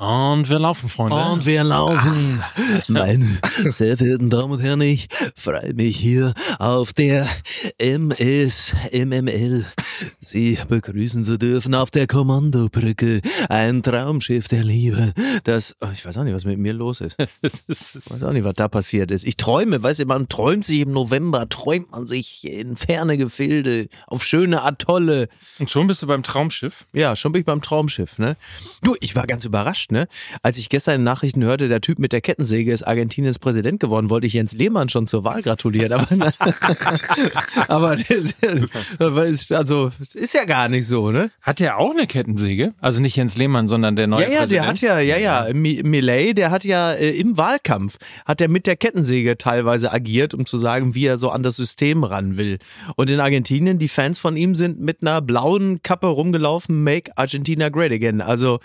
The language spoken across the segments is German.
Und wir laufen, Freunde. Und wir laufen. Meine sehr verehrten Damen und Herren, ich freue mich hier auf der MS MML Sie begrüßen zu dürfen auf der Kommandobrücke. Ein Traumschiff der Liebe. Das, oh, ich weiß auch nicht, was mit mir los ist. Ich weiß auch nicht, was da passiert ist. Ich träume, weißt du, man träumt sich im November, träumt man sich in ferne Gefilde, auf schöne Atolle. Und schon bist du beim Traumschiff? Ja, schon bin ich beim Traumschiff, ne? Du, ich war ganz überrascht, ne? Als ich gestern in Nachrichten hörte, der Typ mit der Kettensäge ist Argentiniens Präsident geworden, wollte ich Jens Lehmann schon zur Wahl gratulieren. Aber, aber also, ist ja gar nicht so, ne? Hat der auch eine Kettensäge? Also nicht Jens Lehmann, sondern der neue Ja, ja, Präsident? der hat ja, ja, ja, Millet, der hat ja äh, im Wahlkampf, hat er mit der Kettensäge teilweise agiert, um zu sagen, wie er so an das System ran will. Und in Argentinien, die Fans von ihm sind mit einer blauen Kappe rumgelaufen, Make Argentina Great Again. Also,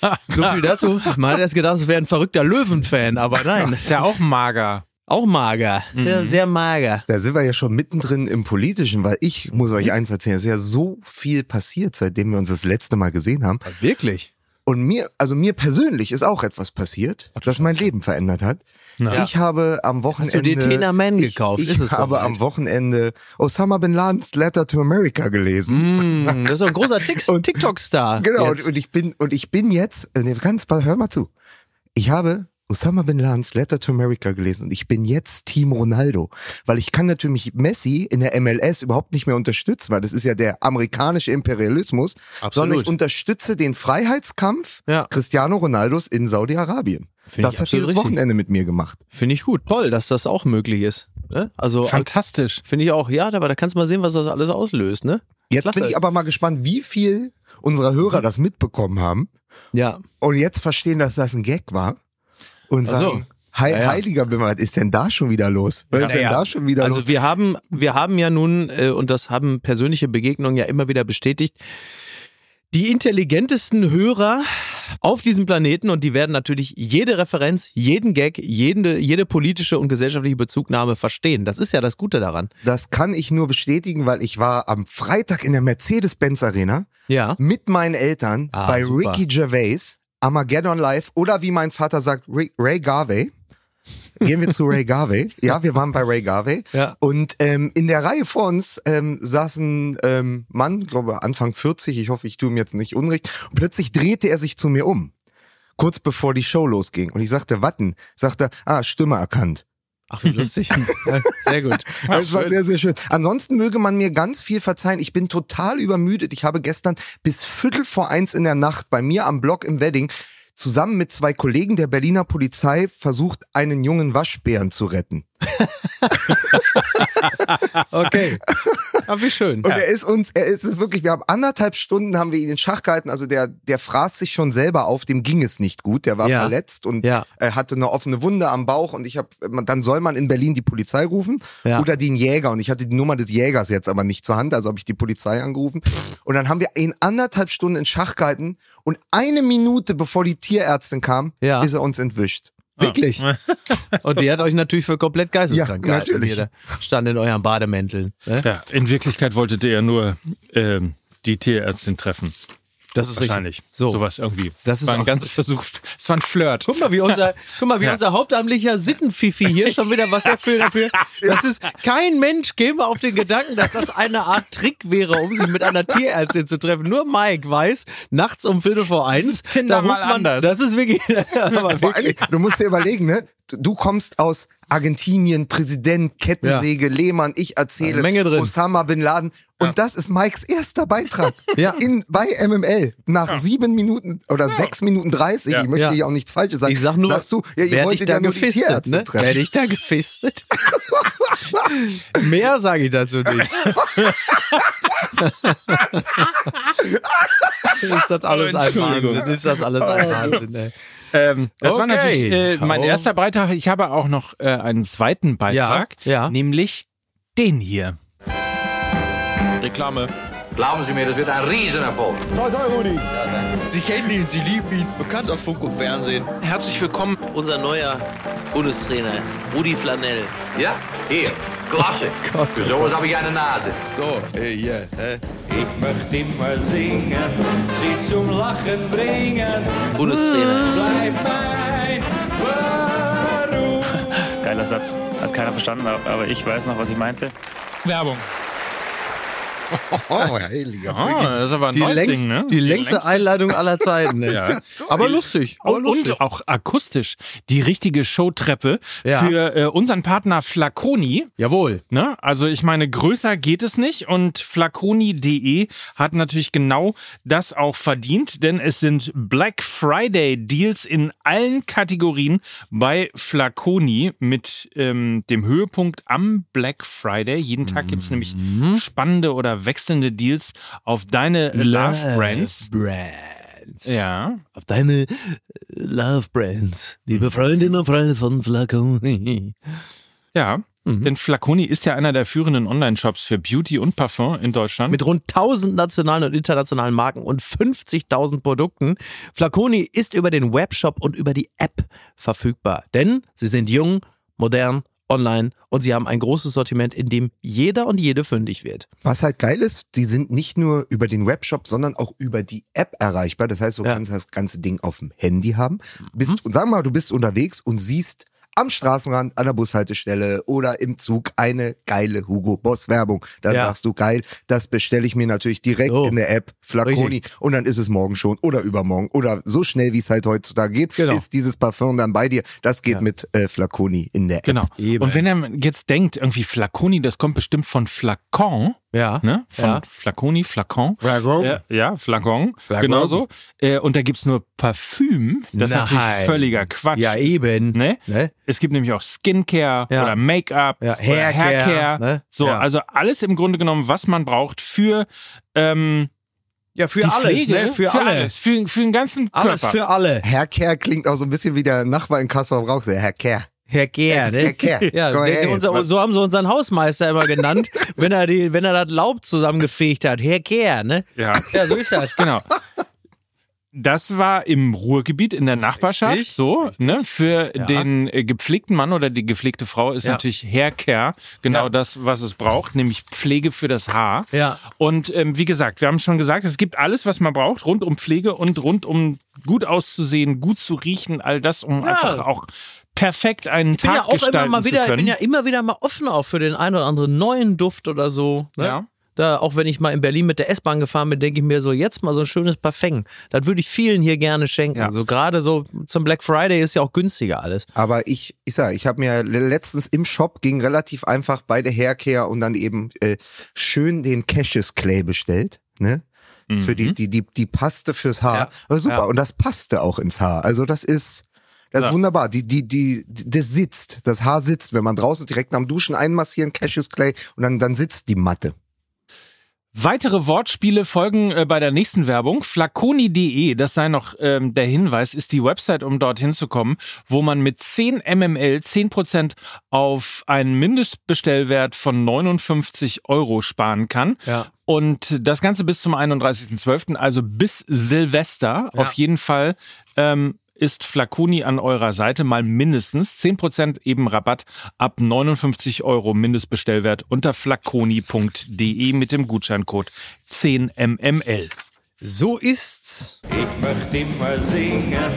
so viel dazu. Man hat erst gedacht, es wäre ein verrückter Löwen-Fan, aber nein. Ist ja auch mager. Auch mager. Ja, sehr mager. Da sind wir ja schon mittendrin im Politischen, weil ich muss euch eins erzählen, es ist ja so viel passiert, seitdem wir uns das letzte Mal gesehen haben. Wirklich? Und mir, also mir persönlich ist auch etwas passiert, das mein Leben verändert hat. Na. Ich habe am Wochenende. Hast du dir Tena Man ich, gekauft? Ich Ist es habe soweit? am Wochenende Osama Bin Ladens Letter to America gelesen. Mm, das ist ein großer TikTok-Star. Genau, und, und ich bin, und ich bin jetzt, ganz, hör mal zu. Ich habe Osama Bin Ladens Letter to America gelesen und ich bin jetzt Team Ronaldo, weil ich kann natürlich Messi in der MLS überhaupt nicht mehr unterstützen, weil das ist ja der amerikanische Imperialismus, Absolut. sondern ich unterstütze den Freiheitskampf Ja. Cristiano Ronaldos in Saudi-Arabien. Find Das hat dieses richtig. Wochenende mit mir gemacht. Finde ich gut. Toll, dass das auch möglich ist. Ne? Also Fantastisch. finde ich auch, ja, aber da kannst du mal sehen, was das alles auslöst, ne? Jetzt Klasse. bin ich aber mal gespannt, wie viel unserer Hörer das mitbekommen haben Ja. und jetzt verstehen, dass das ein Gag war und Ach so. sagen, Hei- Ja, ja. Heiliger Bimmel, was ist denn da schon wieder los? Was ist denn Ja, ja. da schon wieder Also los? wir haben, wir haben ja nun, äh, und das haben persönliche Begegnungen ja immer wieder bestätigt, die intelligentesten Hörer auf diesem Planeten und die werden natürlich jede Referenz, jeden Gag, jede, jede politische und gesellschaftliche Bezugnahme verstehen. Das ist ja das Gute daran. Das kann ich nur bestätigen, weil ich war am Freitag in der Mercedes-Benz Arena Ja. mit meinen Eltern Ah, bei super. Ricky Gervais, Armageddon Live oder wie mein Vater sagt, Ray, Ray Garvey. Gehen wir zu Ray Garvey. Ja, wir waren bei Ray Garvey. Ja. Und ähm, in der Reihe vor uns ähm, saß ein ähm, Mann, glaube Anfang 40, ich hoffe, ich tue ihm jetzt nicht unrecht. Und plötzlich drehte er sich zu mir um. Kurz bevor die Show losging. Und ich sagte, Watten. Sagte, ah, Stimme erkannt. Ach, wie lustig. Sehr gut. Das war sehr, sehr schön. Ansonsten möge man mir ganz viel verzeihen. Ich bin total übermüdet. Ich habe gestern bis Viertel vor eins in der Nacht bei mir am Block im Wedding zusammen mit zwei Kollegen der Berliner Polizei versucht, einen jungen Waschbären zu retten. Okay. Aber wie schön. Und er ist uns, er ist es wirklich, wir haben anderthalb Stunden haben wir ihn in Schach gehalten. Also der, der fraß sich schon selber auf, dem ging es nicht gut. Der war Ja. verletzt und Ja. hatte eine offene Wunde am Bauch. Und ich habe, dann soll man in Berlin die Polizei rufen Ja. oder den Jäger. Und ich hatte die Nummer des Jägers jetzt aber nicht zur Hand, also habe ich die Polizei angerufen. Und dann haben wir ihn anderthalb Stunden in Schach gehalten. Und eine Minute bevor die Tierärztin kam, Ja. ist er uns entwischt. Wirklich. Und die hat euch natürlich für komplett geisteskrank Ja, gehalten. natürlich. Ihr stand in euren Bademänteln. Ne? Ja, in Wirklichkeit wolltet ihr ja nur ähm, die Tierärztin treffen. Das ist Wahrscheinlich. richtig. So. Sowas irgendwie. Das ist war ein ganz Versuch. Es war ein Flirt. Guck mal, wie unser, guck mal, wie Ja. unser hauptamtlicher Sittenfifi hier schon wieder was erfüllt dafür. Das ist, kein Mensch käme auf den Gedanken, dass das eine Art Trick wäre, um sich mit einer Tierärztin zu treffen. Nur Mike weiß, nachts um Viertel vor eins, ist Tinder da ruft mal man, anders. das ist wirklich, aber wirklich. du musst dir überlegen, ne? Du- kommst aus Argentinien, Präsident, Kettensäge, Lehmann, ich erzähle Eine Menge drin. Osama Bin Laden. Und das ist Mikes erster Beitrag Ja. in, bei MML. Nach sieben Minuten oder sechs Minuten dreißig, Ja. ich möchte Ja. hier auch nichts Falsches sagen, Ich sag nur, sagst du, ja, ihr wolltet da ja nur die gefistet, ne? treffen. Werde ich da gefistet? Mehr sage ich dazu nicht. ist das alles ein. Wahnsinn? Ist das alles ein Wahnsinn, ey. Ähm, das war Okay. natürlich äh, mein Oh. erster Beitrag. Ich habe auch noch äh, einen zweiten Beitrag, Ja, ja. nämlich den hier. Reklame. Glauben Sie mir, das wird ein Riesenerfolg. Sie kennen ihn, Sie lieben ihn, bekannt aus Funk und Fernsehen. Herzlich willkommen. Unser neuer Bundestrainer, Rudi Flanell. Ja, hier. Klasse. Für sowas habe ich eine Nase. So, äh, hier. Äh. Ich möchte immer singen, sie zum Lachen bringen. Bundestrainer. Bleib mein Warum. Geiler Satz. Hat keiner verstanden, aber ich weiß noch, was ich meinte. Werbung. Oh, heiliger Ah, das ist aber ein Die, neues längst, Ding, ne? die längste Einleitung aller Zeiten. Ja. Aber lustig. Aber Und, lustig. und auch akustisch. Die richtige Showtreppe Ja. für äh, unseren Partner Flaconi. Jawohl. Ne? Also ich meine, größer geht es nicht und flaconi.de hat natürlich genau das auch verdient, denn es sind Black Friday Deals in allen Kategorien bei Flaconi mit ähm, dem Höhepunkt am Black Friday. Jeden Tag gibt's nämlich spannende oder wechselnde Deals auf deine Love Brands. Brands. Ja. Auf deine äh, Love Brands. Liebe Freundinnen und Freunde von Flaconi. Ja, denn Flaconi ist ja einer der führenden Online-Shops für Beauty und Parfum in Deutschland. Mit rund 1000 nationalen und internationalen Marken und 50.000 Produkten. Flaconi ist über den Webshop und über die App verfügbar. Denn sie sind jung, modern, online und sie haben ein großes Sortiment, in dem jeder und jede fündig wird. Was halt geil ist, die sind nicht nur über den Webshop, sondern auch über die App erreichbar. Das heißt, du Ja. kannst das ganze Ding auf dem Handy haben. Bist, und sag mal, du bist unterwegs und siehst am Straßenrand, an der Bushaltestelle oder im Zug eine geile Hugo Boss Werbung. Dann Ja. sagst du, geil, das bestelle ich mir natürlich direkt So. in der App Flaconi Richtig. und dann ist es morgen schon oder übermorgen oder so schnell, wie es halt heutzutage geht, Genau. ist dieses Parfum dann bei dir. Das geht Ja. mit äh, Flaconi in der App. Genau. Eben. Und wenn er jetzt denkt, irgendwie Flaconi, das kommt bestimmt von Flacon, Ja. ne? Von Ja. Flaconi, Flacon. Flacon. Ja, ja Flacon, Flacon. genau so. Äh, und da gibt's nur Parfüm. Das ist Nein. natürlich völliger Quatsch. Ja, eben. Ne? Ne? Es gibt nämlich auch Skincare Ja. oder Make-up Ja, oder Haircare, Haircare. ne? So, Ja. also alles im Grunde genommen, was man braucht für ähm, Ja, für die alles, Pflege, ne? Für, alle. alles, für, für den ganzen Alles Körper. für alle. Kerr klingt auch so ein bisschen wie der Nachbar in Kassel Rauch. Herr Kerr. Herr Gehr, ne? Herr Kerr. Ja, der, der, unser, so haben sie unseren Hausmeister immer genannt, wenn er die, wenn er das Laub zusammengefegt hat. Herr Gehr, ne? ja. Ja, so ist das. Genau. Das war im Ruhrgebiet in der Nachbarschaft richtig, so. Ne? Für Ja. den äh, gepflegten Mann oder die gepflegte Frau ist Ja. natürlich Haircare genau Ja. das, was es braucht, nämlich Pflege für das Haar. Ja. Und ähm, wie gesagt, wir haben schon gesagt, es gibt alles, was man braucht, rund um Pflege und rund um gut auszusehen, gut zu riechen, all das, um Ja. einfach auch perfekt einen Ich Tag ja auch immer gestalten mal wieder, zu ich bin können. ja immer wieder mal offen auch für den einen oder anderen neuen Duft oder so. Ne? Ja. Da, auch wenn ich mal in Berlin mit der S-Bahn gefahren bin, denke ich mir so, jetzt mal so ein schönes Parfum. Das würde ich vielen hier gerne schenken. Ja. So gerade so zum Black Friday ist ja auch günstiger alles. Aber ich, ich sag, ich habe mir le- letztens im Shop ging relativ einfach bei der Haircare und dann eben äh, schön den Cashes Clay bestellt, ne? Für die, die, die, die Paste fürs Haar. Ja. Aber super. Ja. Und das passte auch ins Haar. Also das ist, das Ja. ist wunderbar. Die, die, die, die, das sitzt. Das Haar sitzt. Wenn man draußen direkt am Duschen einmassieren, Cashews Clay und dann, dann sitzt die Matte. Weitere Wortspiele folgen äh, bei der nächsten Werbung. Flaconi.de, das sei noch ähm, der Hinweis, ist die Website, um dorthin zu kommen, wo man mit 10 mml 10% auf einen Mindestbestellwert von 59 Euro sparen kann. Ja. Und das Ganze bis zum 31.12., also bis Silvester. Ja. Auf jeden Fall ähm, ist Flaconi an eurer Seite mal mindestens 10% eben Rabatt ab 59 Euro Mindestbestellwert unter flaconi.de mit dem Gutscheincode 10mml. So ist's. Ich möchte immer singen,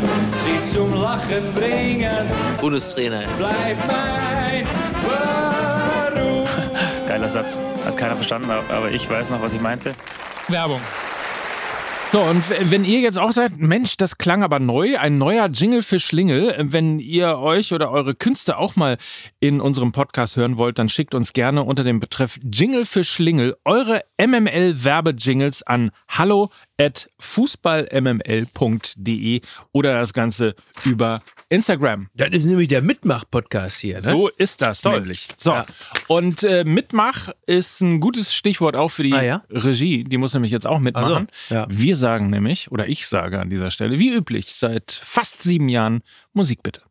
sie zum Lachen bringen. Bundestrainer. Bleib mein Warum. Geiler Satz. Hat keiner verstanden, aber ich weiß noch, was ich meinte. Werbung. So, und wenn ihr jetzt auch seid, Mensch, das klang aber neu, ein neuer Jingle für Schlingel. Wenn ihr euch oder eure Künste auch mal in unserem Podcast hören wollt, dann schickt uns gerne unter dem Betreff Jingle für Schlingel eure MML-Werbejingles an hallo at fußballmml.de oder das Ganze über Instagram. Das ist nämlich der Mitmach-Podcast hier, ne? So ist das nämlich. So. Ja. Und äh, Mitmach ist ein gutes Stichwort auch für die Ah, ja? Regie. Die muss nämlich jetzt auch mitmachen. Ach so, ja. Wir sagen nämlich, oder ich sage an dieser Stelle, wie üblich, seit fast sieben Jahren Musik bitte.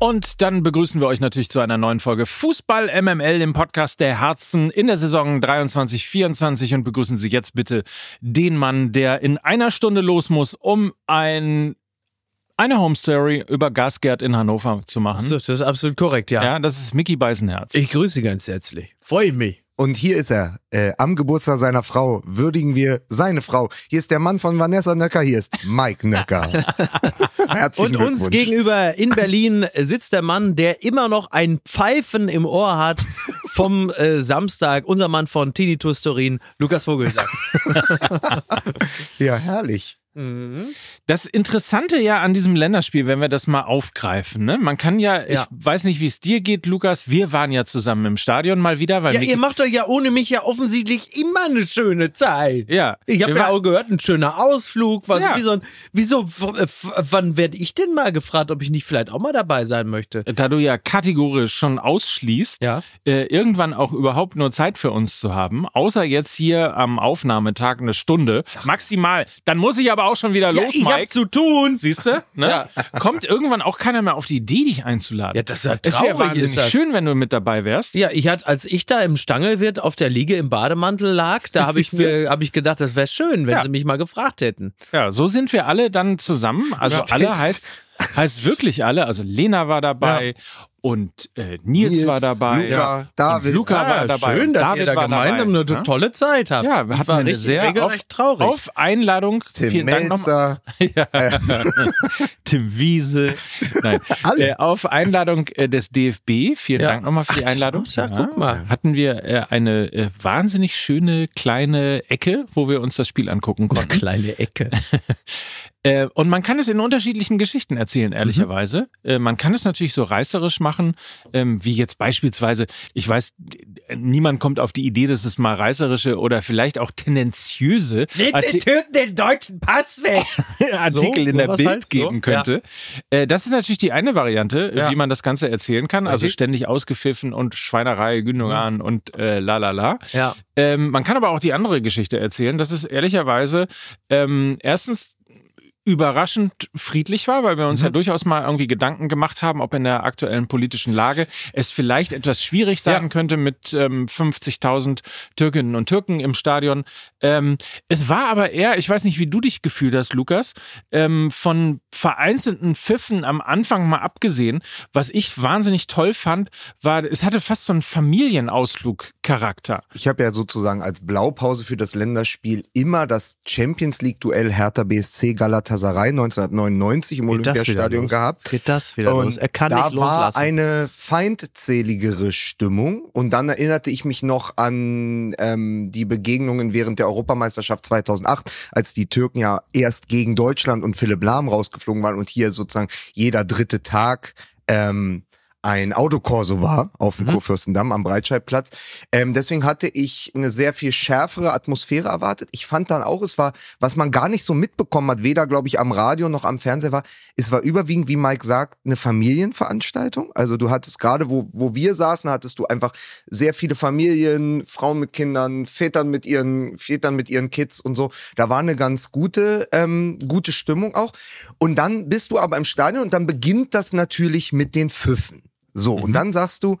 Und dann begrüßen wir euch natürlich zu einer neuen Folge Fußball MML, dem Podcast der Herzen in der Saison 23-24 und begrüßen Sie jetzt bitte den Mann, der in einer Stunde los muss, um ein eine Homestory über Gasgerd in Hannover zu machen. So, das ist absolut korrekt, ja. Ja, das ist Mickey Beisenherz. Ich grüße Sie ganz herzlich. Freue mich. Und hier ist er. Äh, am Geburtstag seiner Frau würdigen wir seine Frau. Hier ist der Mann von Vanessa Nöcker. Hier ist Mike Nöcker. Herzlichen Und uns gegenüber in Berlin sitzt der Mann, der immer noch ein Pfeifen im Ohr hat vom äh, Samstag. Unser Mann von Tinnitus Turin, Lukas Vogelsack. Ja, herrlich. Das Interessante ja an diesem Länderspiel, wenn wir das mal aufgreifen, ne? Man kann ja, ich Ja. weiß nicht, wie es dir geht, Lukas. Wir waren ja zusammen im Stadion mal wieder, weil Ja, ihr macht euch ja ohne mich ja offensichtlich immer eine schöne Zeit. Ja. Ich habe ja auch gehört, ein schöner Ausflug. Was, Ja. wie so ein, wieso, wann werde ich denn mal gefragt, ob ich nicht vielleicht auch mal dabei sein möchte? da du ja kategorisch schon ausschließt, Ja. äh, irgendwann auch überhaupt nur Zeit für uns zu haben, außer jetzt hier am Aufnahmetag eine Stunde, maximal. Dann muss ich aber auch schon wieder los, ich hab Mike. zu tun. Siehst du? Ne? Kommt irgendwann auch keiner mehr auf die Idee, dich einzuladen. Ja, das ist ja es wäre traurig, ist das. schön, wenn du mit dabei wärst. Ja, ich hatte, als ich da im Stangelwirt auf der Liege im Bademantel lag, da habe ich mir, habe ich gedacht, das wäre schön, wenn Ja. sie mich mal gefragt hätten. Ja, so sind wir alle dann zusammen. Also Ja, alle heißt, heißt wirklich alle. Also Lena war dabei und äh, Nils, Nils, war dabei. Luca, David. Und Luca Ja, war dabei. schön, dass David ihr da gemeinsam dabei. eine tolle Zeit habt. Ja, wir hatten eine sehr auf, traurig. auf Einladung. Tim vielen Dank nochmal. Melzer. Tim Wiese. Nein, Alle. äh, auf Einladung äh, des DFB. Vielen Ja. Dank nochmal für die Ach, Einladung. ja, guck mal. Hatten wir äh, eine äh, wahnsinnig schöne kleine Ecke, wo wir uns das Spiel angucken konnten. Kleine Ecke. Äh, und man kann es in unterschiedlichen Geschichten erzählen, Mhm. ehrlicherweise. Äh, man kann es natürlich so reißerisch machen, ähm, wie jetzt beispielsweise, ich weiß, niemand kommt auf die Idee, dass es mal reißerische oder vielleicht auch tendenziöse Arti Türken den deutschen Pass weg. Artikel So, in der Bild halt, so, geben könnte. Äh, das ist natürlich die eine Variante, Ja. wie man das Ganze erzählen kann. Also Richtig. ständig ausgepfiffen und Schweinerei, Gündogan und äh, la la la. Ja. Ähm, man kann aber auch die andere Geschichte erzählen, dass es ehrlicherweise ähm, erstens überraschend friedlich war, weil wir uns ja durchaus mal irgendwie Gedanken gemacht haben, ob in der aktuellen politischen Lage es vielleicht etwas schwierig sein Ja. könnte mit ähm, 50.000 Türkinnen und Türken im Stadion. Ähm, es war aber eher, ich weiß nicht, wie du dich gefühlt hast, Lukas, ähm, von vereinzelten Pfiffen am Anfang mal abgesehen, was ich wahnsinnig toll fand, war, es hatte fast so einen Familienausflug-Charakter. Ich habe ja sozusagen als Blaupause für das Länderspiel immer das Champions League Duell Hertha BSC Galatasaray 1999 im Olympiastadion gehabt. Geht das wieder Und los? Er kann da nicht war loslassen. eine feindseligere Stimmung. Und dann erinnerte ich mich noch an ähm, die Begegnungen während der Europameisterschaft 2008, als die Türken ja erst gegen Deutschland und Philipp Lahm rausgeflogen waren und hier sozusagen jeder dritte Tag ähm, ein Autokorso war auf dem Kurfürstendamm am Breitscheidplatz. Ähm, deswegen hatte ich eine sehr viel schärfere Atmosphäre erwartet. Ich fand dann auch, es war, was man gar nicht so mitbekommen hat, weder, glaube ich, am Radio noch am Fernseher war, es war überwiegend, wie Mike sagt, eine Familienveranstaltung. Also du hattest gerade, wo, wo wir saßen, hattest du einfach sehr viele Familien, Frauen mit Kindern, Vätern mit ihren, Vätern mit ihren Kids und so. Da war eine ganz gute, ähm, gute Stimmung auch. Und dann bist du aber im Stadion und dann beginnt das natürlich mit den Pfiffen. So, und dann sagst du,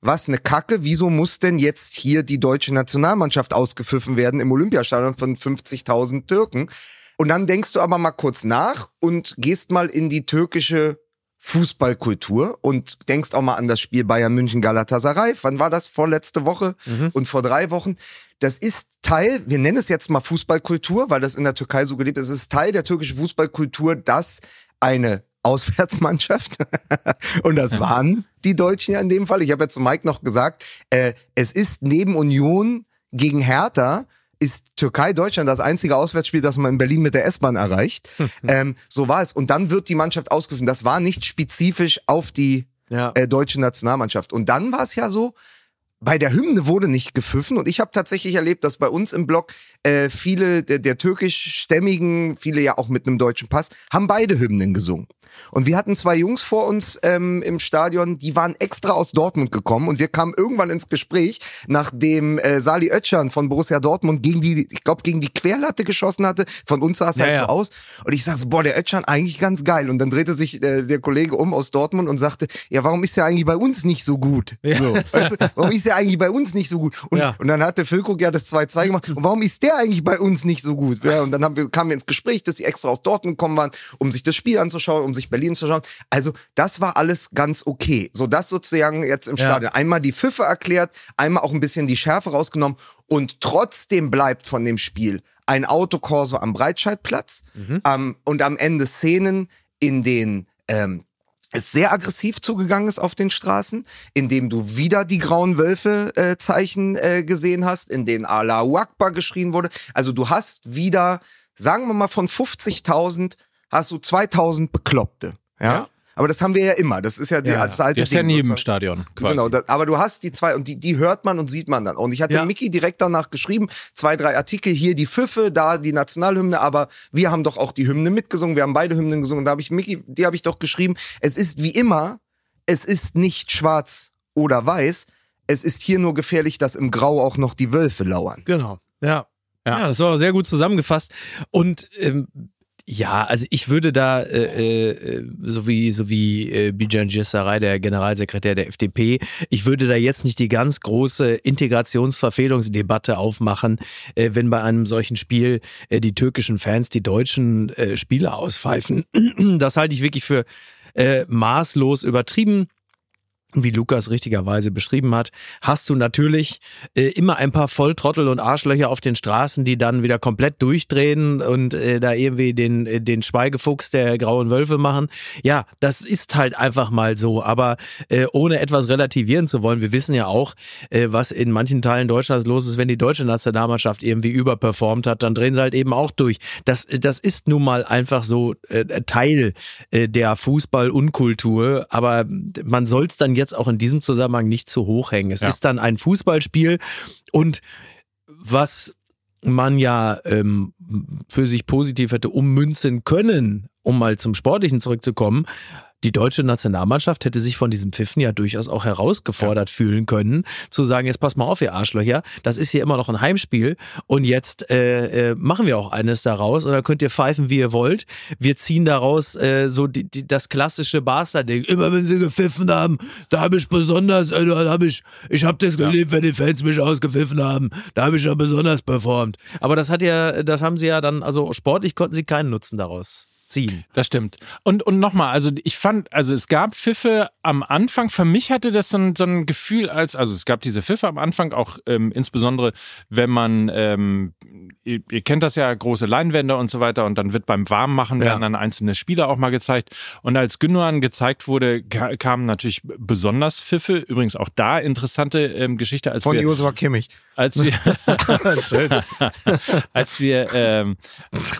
was eine Kacke, wieso muss denn jetzt hier die deutsche Nationalmannschaft ausgepfiffen werden im Olympiastadion von 50.000 Türken? Und dann denkst du aber mal kurz nach und gehst mal in die türkische Fußballkultur und denkst auch mal an das Spiel Bayern München Galatasaray. Wann war das? Vorletzte Woche und vor drei Wochen. Das ist Teil, wir nennen es jetzt mal Fußballkultur, weil das in der Türkei so gelebt ist. Es ist Teil der türkischen Fußballkultur, dass eine Auswärtsmannschaft, und das waren die Deutschen ja in dem Fall. Ich habe jetzt zu Mike noch gesagt, äh, es ist neben Union gegen Hertha ist Türkei-Deutschland das einzige Auswärtsspiel, das man in Berlin mit der S-Bahn erreicht. ähm, so war es. Und dann wird die Mannschaft ausgerufen. Das war nicht spezifisch auf die Ja. äh, deutsche Nationalmannschaft. Und dann war es ja so, bei der Hymne wurde nicht gepfiffen und ich habe tatsächlich erlebt, dass bei uns im Blog äh, viele der, der türkischstämmigen, viele ja auch mit einem deutschen Pass, haben beide Hymnen gesungen. Und wir hatten zwei Jungs vor uns ähm, im Stadion, die waren extra aus Dortmund gekommen und wir kamen irgendwann ins Gespräch, nachdem äh, Sali Oetschan von Borussia Dortmund gegen die, ich glaube, gegen die Querlatte geschossen hatte. Von uns sah es halt Ja, ja. so aus. Und ich sag so, boah, der Oetschan eigentlich ganz geil. Und dann drehte sich äh, der Kollege um aus Dortmund und sagte, ja, warum ist der eigentlich bei uns nicht so gut? So, weißt du, warum ist der eigentlich bei uns nicht so gut? Und, Ja. und dann hat der Füllkrug ja das 2-2 gemacht. Und warum ist der eigentlich bei uns nicht so gut? Ja, und dann haben wir, kamen wir ins Gespräch, dass die extra aus Dortmund gekommen waren, um sich das Spiel anzuschauen, um sich Berlin zu schauen. Also das war alles ganz okay. So das sozusagen jetzt im Ja. Stadion. Einmal die Pfiffe erklärt, einmal auch ein bisschen die Schärfe rausgenommen. Und trotzdem bleibt von dem Spiel ein Autokorso am Breitscheidplatz ähm, und am Ende Szenen, in denen ähm, es sehr aggressiv zugegangen ist auf den Straßen, in dem du wieder die grauen Wölfe äh, Zeichen äh, gesehen hast, in denen Allahu Akbar geschrien wurde. Also du hast wieder, sagen wir mal von 50.000 hast du 2.000 Bekloppte. Ja? Aber das haben wir ja immer. Das ist ja, die, Ja, das alte Das ist ja dem sozusagen. Stadion quasi. Genau, da, aber du hast die zwei und die, die hört man und sieht man dann. Und ich hatte Ja. Mickey direkt danach geschrieben, zwei, drei Artikel, hier die Pfiffe, da die Nationalhymne, aber wir haben doch auch die Hymne mitgesungen, wir haben beide Hymnen gesungen. Da habe ich Mickey, die habe ich doch geschrieben, es ist wie immer, es ist nicht schwarz oder weiß, es ist hier nur gefährlich, dass im Grau auch noch die Wölfe lauern. Genau. Ja. Ja. Ja, das war sehr gut zusammengefasst. Und ähm, ja, also ich würde da, äh, äh, so wie, so wie äh, Bijan Gissaray, der Generalsekretär der FDP, ich würde da jetzt nicht die ganz große Integrationsverfehlungsdebatte aufmachen, äh, wenn bei einem solchen Spiel äh, die türkischen Fans die deutschen äh, Spieler auspfeifen. Das halte ich wirklich für äh, maßlos übertrieben wie Lukas richtigerweise beschrieben hat, hast du natürlich äh, immer ein paar Volltrottel und Arschlöcher auf den Straßen, die dann wieder komplett durchdrehen und äh, da irgendwie den, äh, den Schweigefuchs der grauen Wölfe machen. Ja, das ist halt einfach mal so. Aber äh, ohne etwas relativieren zu wollen, wir wissen ja auch, äh, was in manchen Teilen Deutschlands los ist, wenn die deutsche Nationalmannschaft irgendwie überperformt hat, dann drehen sie halt eben auch durch. Das, das ist nun mal einfach so Teil der Fußball-Unkultur, aber man soll es dann jetzt auch in diesem Zusammenhang nicht zu hoch hängen. Es Ja. ist dann ein Fußballspiel und was man ja ähm, für sich positiv hätte ummünzen können, um mal zum Sportlichen zurückzukommen, die deutsche Nationalmannschaft hätte sich von diesem Pfiffen ja durchaus auch herausgefordert fühlen können, zu sagen, jetzt pass mal auf, ihr Arschlöcher, das ist hier immer noch ein Heimspiel und jetzt äh, äh, machen wir auch eines daraus und dann könnt ihr pfeifen, wie ihr wollt. Wir ziehen daraus äh, so die, die, das klassische Barca-Ding. Immer wenn sie gepfiffen haben, da habe ich besonders, äh, da habe ich, ich habe das geliebt, wenn die Fans mich ausgepfiffen haben, da habe ich ja besonders performt. Aber das hat ja, das haben sie ja dann, also sportlich konnten sie keinen Nutzen daraus ziehen. Das stimmt. Und, und nochmal, also ich fand, also es gab Pfiffe am Anfang, für mich hatte das so ein, so ein Gefühl als, also es gab diese Pfiffe am Anfang, auch ähm, insbesondere, wenn man, ähm, ihr, ihr kennt das ja, große Leinwände und so weiter und dann wird beim Warmmachen werden dann einzelne Spieler auch mal gezeigt. Und als Gündogan gezeigt wurde, ka- kamen natürlich besonders Pfiffe. Übrigens auch da interessante ähm, Geschichte, als Von wir, Joshua Kimmich. Als wir, als wir ähm,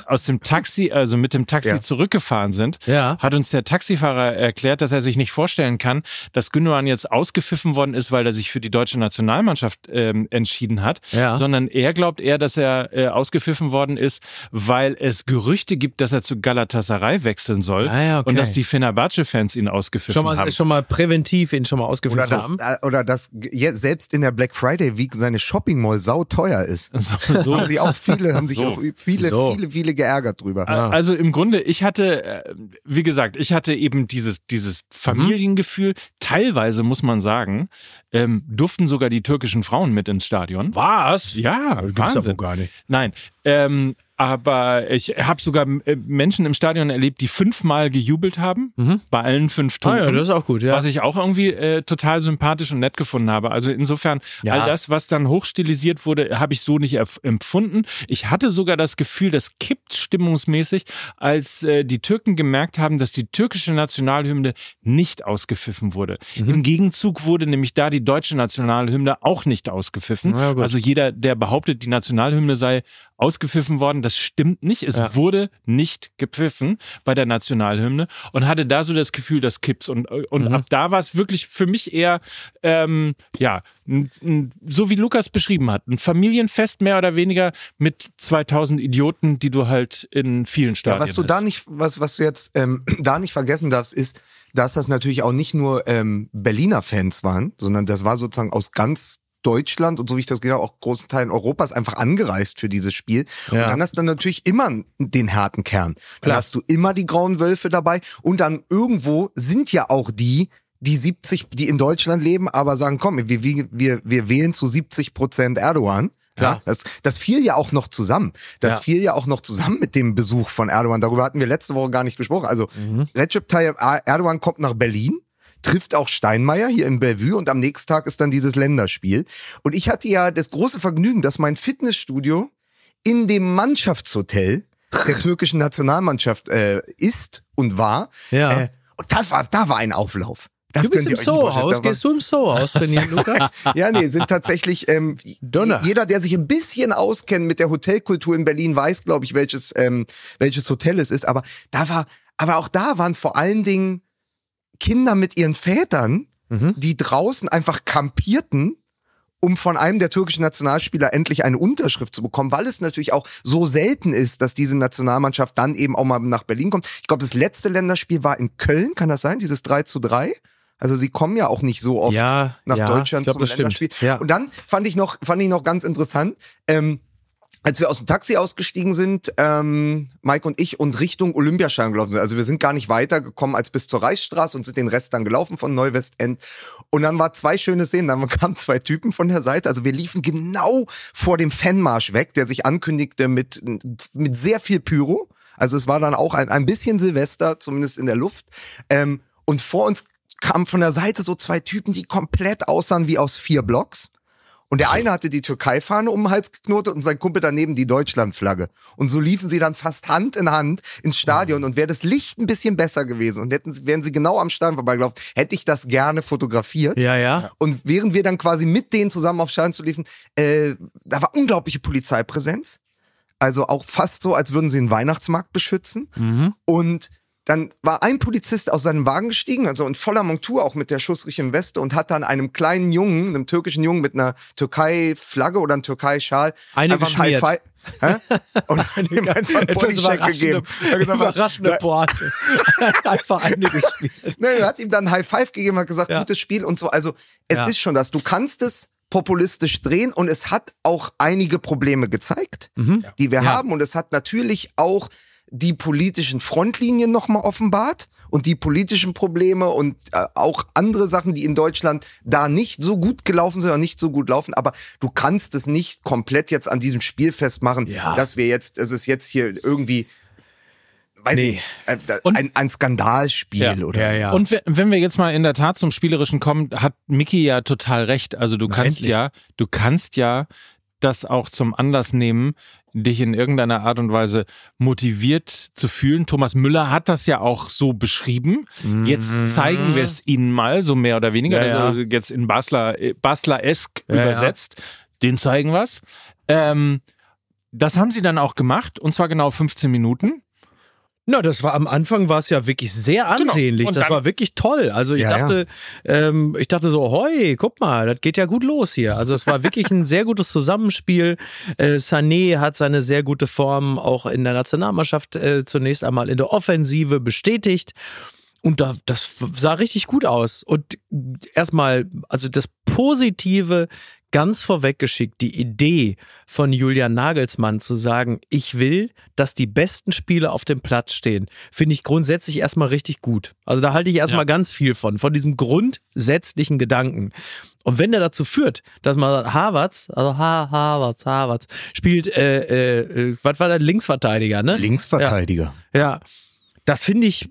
aus dem Taxi, also mit dem Taxi Ja. zurückgefahren sind, Ja. hat uns der Taxifahrer erklärt, dass er sich nicht vorstellen kann, dass Gündogan jetzt ausgepfiffen worden ist, weil er sich für die deutsche Nationalmannschaft ähm, entschieden hat, Ja. sondern er glaubt eher, dass er äh, ausgepfiffen worden ist, weil es Gerüchte gibt, dass er zu Galatasaray wechseln soll Ah ja, okay. und dass die Fenerbahce-Fans ihn ausgepfiffen Schon mal, haben. schon mal präventiv ihn schon mal Oder ausgepfiffen dass, haben. äh, oder dass selbst in der Black Friday Week seine Shopping Mall sau teuer ist. so, so. Haben sich auch viele, haben sich So. auch viele, So. viele, viele geärgert drüber. Also im Grunde, ich hatte, äh, wie gesagt, ich hatte eben dieses, dieses Familiengefühl. Teilweise muss man sagen, ähm, durften sogar die türkischen Frauen mit ins Stadion. Was? Ja, Gibt's doch Wahnsinn. wohl gar nicht. Nein, ähm, aber ich habe sogar äh, Menschen im Stadion erlebt, die fünfmal gejubelt haben, bei allen fünf Ah, Toren. ja, das ist auch gut, ja. Was ich auch irgendwie äh, total sympathisch und nett gefunden habe. Also insofern, Ja. all das, was dann hochstilisiert wurde, habe ich so nicht empfunden. Ich hatte sogar das Gefühl, das kippt stimmungsmäßig, als äh, die Türken gemerkt haben, dass die türkische Nationalhymne nicht ausgepfiffen wurde. Mhm. Im Gegenzug wurde nämlich da die deutsche Nationalhymne auch nicht ausgepfiffen. Ja, also jeder, der behauptet, die Nationalhymne sei ausgepfiffen worden, das stimmt nicht. Es Ja. wurde nicht gepfiffen bei der Nationalhymne und hatte da so das Gefühl, das kippt's. Und, und Mhm. ab da war es wirklich für mich eher, ähm, ja, n- n- so wie Lukas beschrieben hat, ein Familienfest mehr oder weniger mit 2000 Idioten, die du halt in vielen Ja, Stadien was du hast. da nicht, was, was du jetzt ähm, da nicht vergessen darfst, ist, dass das natürlich auch nicht nur ähm, Berliner Fans waren, sondern das war sozusagen aus ganz Deutschland und so wie ich das habe, auch großen Teilen Europas einfach angereist für dieses Spiel. Ja. Und dann hast du dann natürlich immer den harten Kern. Dann Klar. hast du immer die grauen Wölfe dabei und dann irgendwo sind ja auch die, die 70, die in Deutschland leben, aber sagen, komm, wir, wir, wir, wählen zu 70 Prozent Erdogan. Ja, das, das fiel ja auch noch zusammen. Das Ja. fiel ja auch noch zusammen mit dem Besuch von Erdogan. Darüber hatten wir letzte Woche gar nicht gesprochen. Also Recep Tayyip Erdogan kommt nach Berlin, trifft auch Steinmeier hier in Bellevue und am nächsten Tag ist dann dieses Länderspiel. Und ich hatte ja das große Vergnügen, dass mein Fitnessstudio in dem Mannschaftshotel der türkischen Nationalmannschaft äh, ist und war. Ja. Äh, und das war, da war ein Auflauf. Das du bist im. Soho-Haus. Da Gehst du im Soho-Haus trainieren, Lukas? ja, nee, sind tatsächlich ähm, Donner. jeder, der sich ein bisschen auskennt mit der Hotelkultur in Berlin, weiß, glaube ich, welches ähm, welches Hotel es ist. Aber da war, aber auch da waren vor allen Dingen Kinder mit ihren Vätern, Mhm. die draußen einfach kampierten um von einem der türkischen Nationalspieler endlich eine Unterschrift zu bekommen, weil es natürlich auch so selten ist, dass diese Nationalmannschaft dann eben auch mal nach Berlin kommt. Ich glaube, das letzte Länderspiel war in Köln, kann das sein? Dieses 3 zu 3? Also sie kommen ja auch nicht so oft Ja, nach ja, Deutschland glaub, zum. Länderspiel. Ja. Und dann fand ich noch, fand ich noch ganz interessant, ähm, als wir aus dem Taxi ausgestiegen sind, ähm, Mike und ich, und Richtung Olympiastadion gelaufen sind. Also wir sind gar nicht weitergekommen als bis zur Reichsstraße und sind den Rest dann gelaufen von Neuwestend. Und dann war zwei schöne Szenen. Dann kamen zwei Typen von der Seite. Also wir liefen genau vor dem Fanmarsch weg, der sich ankündigte mit, mit sehr viel Pyro. Also es war dann auch ein, ein bisschen Silvester, zumindest in der Luft. Ähm, und vor uns kamen von der Seite so zwei Typen, die komplett aussahen wie aus vier Blocks. Und der eine hatte die Türkei-Fahne um den Hals geknotet und sein Kumpel daneben die Deutschland-Flagge. Und so liefen sie dann fast Hand in Hand ins Stadion. Und wäre das Licht ein bisschen besser gewesen und hätten, wären sie genau am Stadion vorbeigelaufen, hätte ich das gerne fotografiert. Ja, ja. Und während wir dann quasi mit denen zusammen auf Stadion zu liefen, äh, da war unglaubliche Polizeipräsenz. Also auch fast so, als würden sie einen Weihnachtsmarkt beschützen. Und dann war ein Polizist aus seinem Wagen gestiegen, also in voller Montur, auch mit der schussrichten Weste, und hat dann einem kleinen Jungen, einem türkischen Jungen mit einer Türkei-Flagge oder einem Türkei-Schal Eine einfach geschmiert. High Five. Hä? Und ihm einfach einen Bodycheck gegeben. Er hat gesagt, überraschende Pointe. Einfach eine gespielt. Ne, er hat ihm dann High Five gegeben, hat gesagt, Ja. gutes Spiel und so. Also es Ja. ist schon das. Du kannst es populistisch drehen und es hat auch einige Probleme gezeigt, die wir Ja. haben. Und es hat natürlich auch die politischen Frontlinien nochmal offenbart und die politischen Probleme und äh, auch andere Sachen, die in Deutschland da nicht so gut gelaufen sind oder nicht so gut laufen. Aber du kannst es nicht komplett jetzt an diesem Spiel festmachen, Ja. dass wir jetzt, es ist jetzt hier irgendwie, weiß Nee. ich nicht, äh, ein, ein Skandalspiel Ja, oder ja, ja. Und we- wenn wir jetzt mal in der Tat zum Spielerischen kommen, hat Mickey ja total recht. Also du Na, kannst endlich. ja, du kannst ja das auch zum Anlass nehmen, dich in irgendeiner Art und Weise motiviert zu fühlen. Thomas Müller hat das ja auch so beschrieben. Jetzt zeigen wir es ihnen mal, so mehr oder weniger. Mhm. Ja, also jetzt in Basler, äh, Basler-esk ja. übersetzt. Den zeigen wir's. Ähm, das haben sie dann auch gemacht, und zwar genau 15 Minuten. Na, das war am Anfang war es ja wirklich sehr ansehnlich. Und Das war wirklich toll. Also ich Ja, ja. dachte, ähm, ich dachte so, hoi, guck mal, das geht ja gut los hier. Also es war wirklich ein sehr gutes Zusammenspiel. Äh, Sané hat seine sehr gute Form auch in der Nationalmannschaft äh, zunächst einmal in der Offensive bestätigt. Und da, das sah richtig gut aus. Und erstmal, also das Positive ganz vorweggeschickt, die Idee von Julian Nagelsmann zu sagen, ich will, dass die besten Spieler auf dem Platz stehen, finde ich grundsätzlich erstmal richtig gut. Also da halte ich erstmal Ja. ganz viel von, von diesem grundsätzlichen Gedanken. Und wenn der dazu führt, dass man sagt, Harvards, also ha, Harvards, Harvards, spielt, äh, äh, äh, was war der Linksverteidiger, ne? Linksverteidiger. Ja, das finde ich,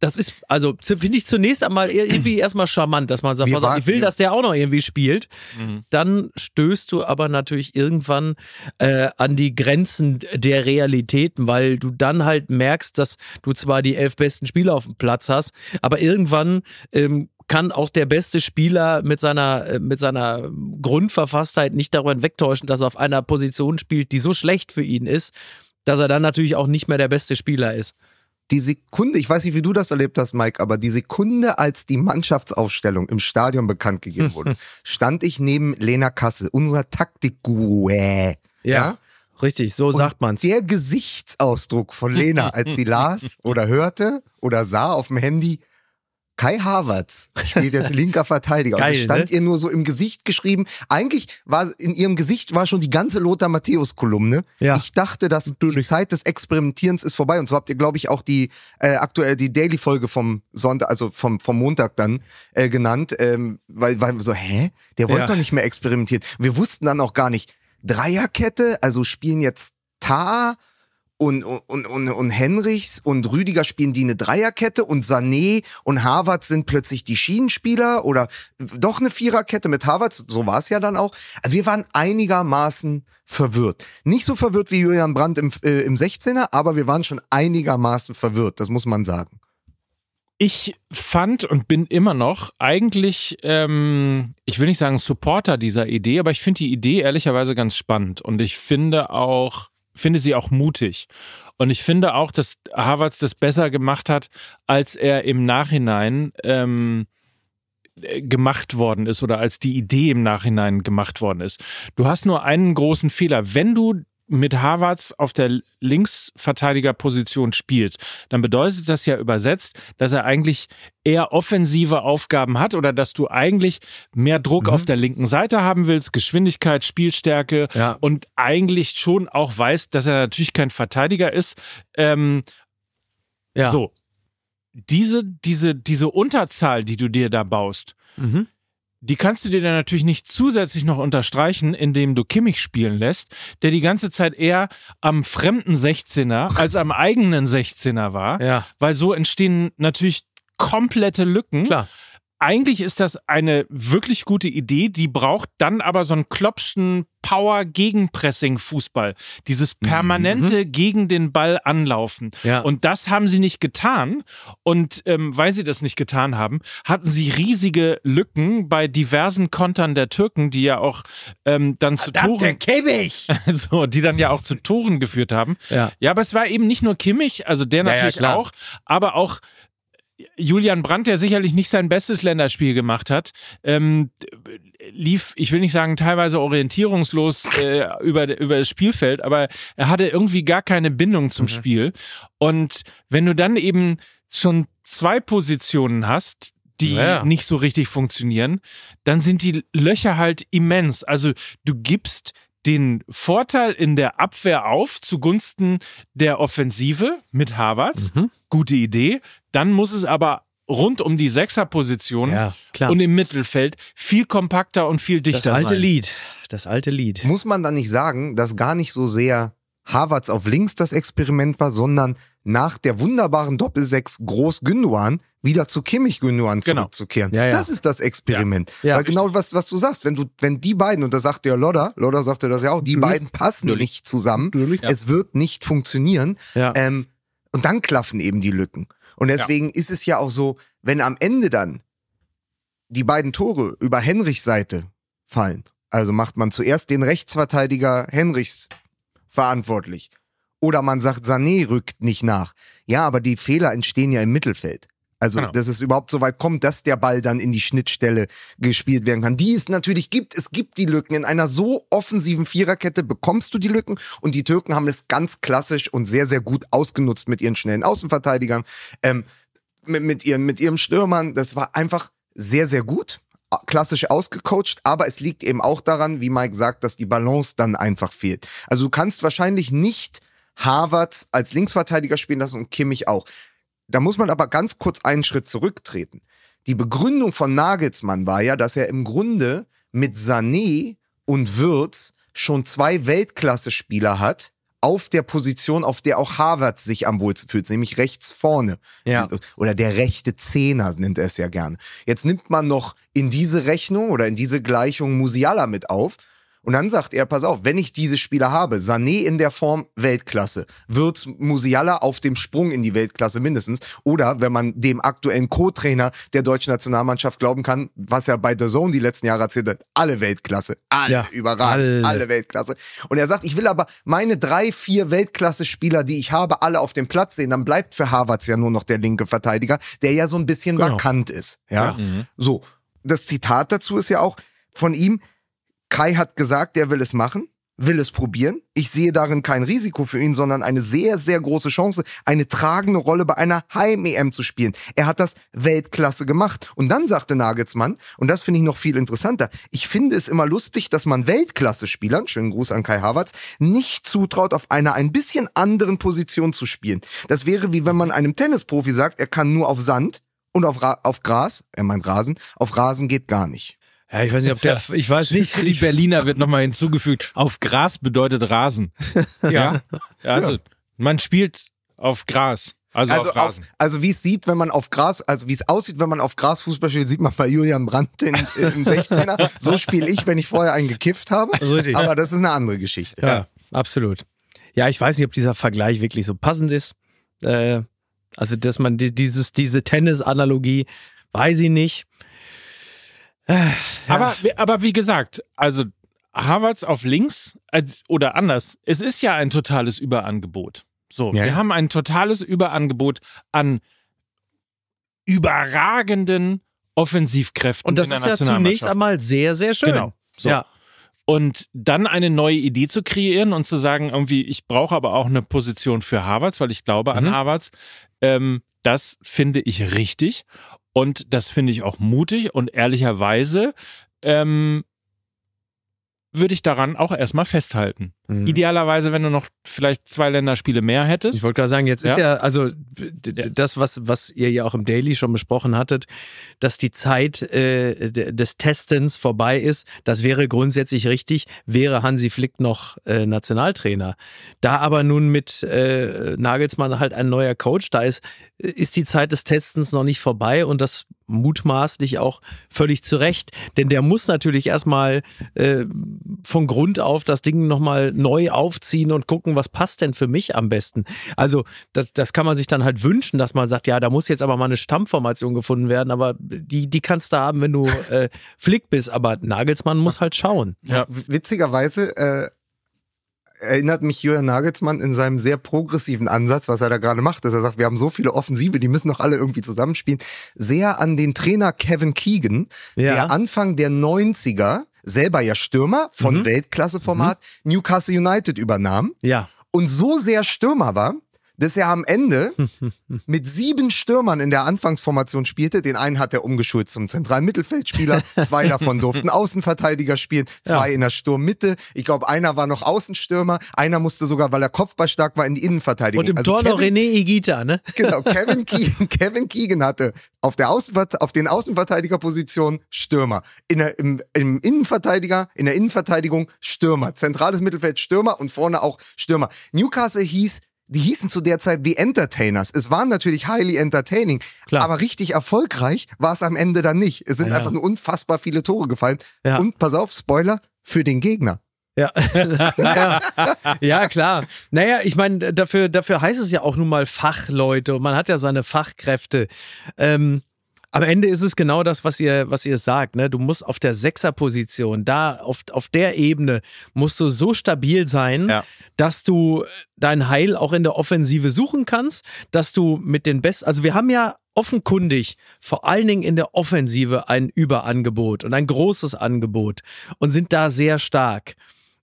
das ist, also finde ich zunächst einmal irgendwie erstmal charmant, dass man sagt, pass auf, ich will, wir- dass der auch noch irgendwie spielt. Mhm. Dann stößt du aber natürlich irgendwann äh, an die Grenzen der Realitäten, weil du dann halt merkst, dass du zwar die elf besten Spieler auf dem Platz hast, aber irgendwann ähm, kann auch der beste Spieler mit seiner, äh, mit seiner Grundverfasstheit nicht darüber hinwegtäuschen, dass er auf einer Position spielt, die so schlecht für ihn ist, dass er dann natürlich auch nicht mehr der beste Spieler ist. Die Sekunde, ich weiß nicht, wie du das erlebt hast, Mike, aber die Sekunde, als die Mannschaftsaufstellung im Stadion bekannt gegeben wurde, stand ich neben Lena Kasse, unserer Taktikguru. Äh, ja? Richtig, so Und sagt man's. Der Gesichtsausdruck von Lena, als sie las oder hörte oder sah auf dem Handy, Kai Havertz spielt jetzt linker Verteidiger. und Geil, das stand ne? ihr nur so im Gesicht geschrieben. Eigentlich war in ihrem Gesicht war schon die ganze Lothar Matthäus-Kolumne. Ja. Ich dachte, dass die Zeit des Experimentierens ist vorbei. Und so habt ihr, glaube ich, auch die äh, aktuell die Daily-Folge vom Sonntag, also vom, vom Montag dann äh, genannt. Ähm, weil, weil wir so, hä? Der wollte Ja. doch nicht mehr experimentieren. Wir wussten dann auch gar nicht. Dreierkette, also spielen jetzt Tar und, und, und, und Henrichs und Rüdiger spielen die eine Dreierkette und Sané und Harvard sind plötzlich die Schienenspieler oder doch eine Viererkette mit Harvard, so war es ja dann auch. Also wir waren einigermaßen verwirrt. Nicht so verwirrt wie Julian Brandt im, äh, im 16er, aber wir waren schon einigermaßen verwirrt, das muss man sagen. Ich fand und bin immer noch eigentlich, ähm, ich will nicht sagen Supporter dieser Idee, aber ich finde die Idee ehrlicherweise ganz spannend und ich finde auch, finde sie auch mutig. Und ich finde auch, dass Harvards das besser gemacht hat, als er im Nachhinein ähm, äh, gemacht worden ist oder als die Idee im Nachhinein gemacht worden ist. Du hast nur einen großen Fehler. Wenn du mit Harvards auf der Linksverteidigerposition spielt, dann bedeutet das ja übersetzt, dass er eigentlich eher offensive Aufgaben hat oder dass du eigentlich mehr Druck auf der linken Seite haben willst, Geschwindigkeit, Spielstärke Ja. und eigentlich schon auch weißt, dass er natürlich kein Verteidiger ist. Ähm, Ja. So, diese, diese, diese Unterzahl, die du dir da baust, Mhm. Die kannst du dir dann natürlich nicht zusätzlich noch unterstreichen, indem du Kimmich spielen lässt, der die ganze Zeit eher am fremden 16er als am eigenen 16er war, Ja. weil so entstehen natürlich komplette Lücken. Klar. Eigentlich ist das eine wirklich gute Idee, die braucht dann aber so einen klopschen Power-Gegenpressing-Fußball. Dieses permanente gegen den Ball anlaufen. Ja. Und das haben sie nicht getan. Und ähm, weil sie das nicht getan haben, hatten sie riesige Lücken bei diversen Kontern der Türken, die ja auch ähm, dann zu Toren, Kimmich! so, die dann ja auch zu Toren geführt haben. Ja. Ja, aber es war eben nicht nur Kimmich, also der Ja, ja, natürlich klar. auch, aber auch Julian Brandt, der sicherlich nicht sein bestes Länderspiel gemacht hat, ähm, lief, ich will nicht sagen teilweise orientierungslos äh, über, über das Spielfeld, aber er hatte irgendwie gar keine Bindung Mhm. zum Spiel. Und wenn du dann eben schon zwei Positionen hast, die ja. nicht so richtig funktionieren, dann sind die Löcher halt immens. Also du gibst den Vorteil in der Abwehr auf zugunsten der Offensive mit Harvards. Mhm. Gute Idee. Dann muss es aber rund um die Sechserposition Ja, klar. und im Mittelfeld viel kompakter und viel Das dichter alte sein. Lied. Das alte Lied. Muss man dann nicht sagen, dass gar nicht so sehr Harvards auf links das Experiment war, sondern nach der wunderbaren Doppelsechs Groß Gündogan wieder zu Kimmich Gündogan Genau. zurückzukehren. Ja, ja. Das ist das Experiment. Ja, Weil genau was, was du sagst, wenn du, wenn die beiden, und da sagte ja Lodder, Lodder sagte das ja auch, die beiden passen nicht zusammen, es wird nicht funktionieren. Ähm, und dann klaffen eben die Lücken. Und deswegen ist es ja auch so, wenn am Ende dann die beiden Tore über Henrichs Seite fallen, also macht man zuerst den Rechtsverteidiger Henrichs verantwortlich. Oder man sagt, Sané rückt nicht nach. Ja, aber die Fehler entstehen ja im Mittelfeld. Also, Genau. dass es überhaupt so weit kommt, dass der Ball dann in die Schnittstelle gespielt werden kann. Die es natürlich gibt. Es gibt die Lücken. In einer so offensiven Viererkette bekommst du die Lücken. Und die Türken haben es ganz klassisch und sehr, sehr gut ausgenutzt mit ihren schnellen Außenverteidigern, ähm, mit, mit, ihren, mit ihren Stürmern. Das war einfach sehr, sehr gut. Klassisch ausgecoacht, aber es liegt eben auch daran, wie Mike sagt, dass die Balance dann einfach fehlt. Also du kannst wahrscheinlich nicht Harvards als Linksverteidiger spielen lassen und Kimmich auch. Da muss man aber ganz kurz einen Schritt zurücktreten. Die Begründung von Nagelsmann war ja, dass er im Grunde mit Sané und Würz schon zwei Weltklasse-Spieler hat auf der Position, auf der auch Harvard sich am wohlsten fühlt, nämlich rechts vorne. Ja. Oder der rechte Zehner nennt er es ja gerne. Jetzt nimmt man noch in diese Rechnung oder in diese Gleichung Musiala mit auf Und dann sagt er, pass auf, wenn ich diese Spieler habe, Sané in der Form Weltklasse, wird Musiala auf dem Sprung in die Weltklasse mindestens. Oder wenn man dem aktuellen Co-Trainer der deutschen Nationalmannschaft glauben kann, was er bei The Zone die letzten Jahre erzählt hat, alle Weltklasse. Alle Ja, überragend, alle. alle Weltklasse. Und er sagt, ich will aber meine drei, vier Weltklasse-Spieler, die ich habe, alle auf dem Platz sehen. Dann bleibt für Harvards ja nur noch der linke Verteidiger, der ja so ein bisschen Genau. vakant ist. Ja, so. Das Zitat dazu ist ja auch von ihm, Kai hat gesagt, er will es machen, will es probieren. Ich sehe darin kein Risiko für ihn, sondern eine sehr, sehr große Chance, eine tragende Rolle bei einer Heim-EM zu spielen. Er hat das Weltklasse gemacht. Und dann sagte Nagelsmann, und das finde ich noch viel interessanter, ich finde es immer lustig, dass man Weltklasse-Spielern, schönen Gruß an Kai Havertz, nicht zutraut, auf einer ein bisschen anderen Position zu spielen. Das wäre wie wenn man einem Tennisprofi sagt, er kann nur auf Sand und auf, Ra auf Gras, er meint Rasen, auf Rasen geht gar nicht. Ja, ich weiß nicht, ob der, ich weiß nicht, Für die Berliner wird nochmal hinzugefügt, auf Gras bedeutet Rasen. Ja. Also, man spielt auf Gras. Also, Also, auf auf, Rasen. also wie es sieht, wenn man auf Gras, also wie es aussieht, wenn man auf Gras Fußball spielt, sieht man bei Julian Brandt in, im 16er. So spiele ich, wenn ich vorher einen gekifft habe. Richtig. Aber das ist eine andere Geschichte. Ja, absolut. Ja, ich weiß nicht, ob dieser Vergleich wirklich so passend ist. Äh, also, dass man die, dieses, diese Tennis-Analogie, weiß ich nicht. Aber, aber wie gesagt, also Harvards auf links äh, oder anders, es ist ja ein totales Überangebot. So, Ja, wir ja. haben ein totales Überangebot an überragenden Offensivkräften Und das in der ist ja zunächst einmal sehr, sehr schön. Genau. So. Ja. Und dann eine neue Idee zu kreieren und zu sagen, irgendwie, ich brauche aber auch eine Position für Harvards, weil ich glaube an Mhm. Harvards. Ähm, das finde ich richtig und das finde ich auch mutig und ehrlicherweise ähm, würde ich daran auch erstmal festhalten. Mhm. Idealerweise, wenn du noch vielleicht zwei Länderspiele mehr Ich hättest. wollte gerade sagen, jetzt ist Ja. ja, also Ja. das, was, was ihr ja auch im Daily schon besprochen hattet, dass die Zeit äh, des Testens vorbei ist, das wäre grundsätzlich richtig, wäre Hansi Flick noch äh, Nationaltrainer. Da aber nun mit äh, Nagelsmann halt ein neuer Coach, da ist, ist die Zeit des Testens noch nicht vorbei und das mutmaßlich auch völlig zu Recht. Denn der muss natürlich erstmal äh, von Grund auf das Ding nochmal neu aufziehen und gucken, was passt denn für mich am besten. Also das, das kann man sich dann halt wünschen, dass man sagt, ja, da muss jetzt aber mal eine Stammformation gefunden werden, aber die, die kannst du haben, wenn du äh, Flick bist. Aber Nagelsmann muss halt schauen. Ja. Witzigerweise äh, erinnert mich Julian Nagelsmann in seinem sehr progressiven Ansatz, was er da gerade macht, dass er sagt, wir haben so viele Offensive, die müssen doch alle irgendwie zusammenspielen, sehr an den Trainer Kevin Keegan, Ja. der Anfang der 90er selber ja Stürmer von Mhm. Weltklasseformat Newcastle United übernahm Ja. und so sehr Stürmer war, dass er am Ende mit sieben Stürmern in der Anfangsformation spielte. Den einen hat er umgeschult zum zentralen Mittelfeldspieler, zwei davon durften Außenverteidiger spielen, zwei Ja. in der Sturmmitte. Ich glaube, einer war noch Außenstürmer, einer musste sogar, weil er Kopfballstark war, in die Innenverteidigung. Und im Also Tor noch René Igita, ne? Genau, Kevin Keegan, Kevin Keegan hatte auf, der Außenvert auf den Außenverteidigerpositionen Stürmer. In der, im, Im Innenverteidiger, in der Innenverteidigung Stürmer. Zentrales Mittelfeld Stürmer und vorne auch Stürmer. Newcastle hieß, die hießen zu der Zeit The Entertainers. Es waren natürlich highly entertaining, Klar. aber richtig erfolgreich war es am Ende dann nicht. Es sind Ja, einfach nur unfassbar viele Tore gefallen. Ja. Und pass auf, Spoiler, für den Gegner. Ja. ja. ja, klar. Naja, ich meine, dafür, dafür heißt es ja auch nun mal Fachleute und man hat ja seine Fachkräfte. Ähm, am Ende ist es genau das, was ihr, was ihr sagt. Ne? Du musst auf der Sechserposition, da auf, auf der Ebene, musst du so stabil sein, Ja. dass du dein Heil auch in der Offensive suchen kannst, dass du mit den besten, also wir haben ja offenkundig vor allen Dingen in der Offensive ein Überangebot und ein großes Angebot und sind da sehr stark.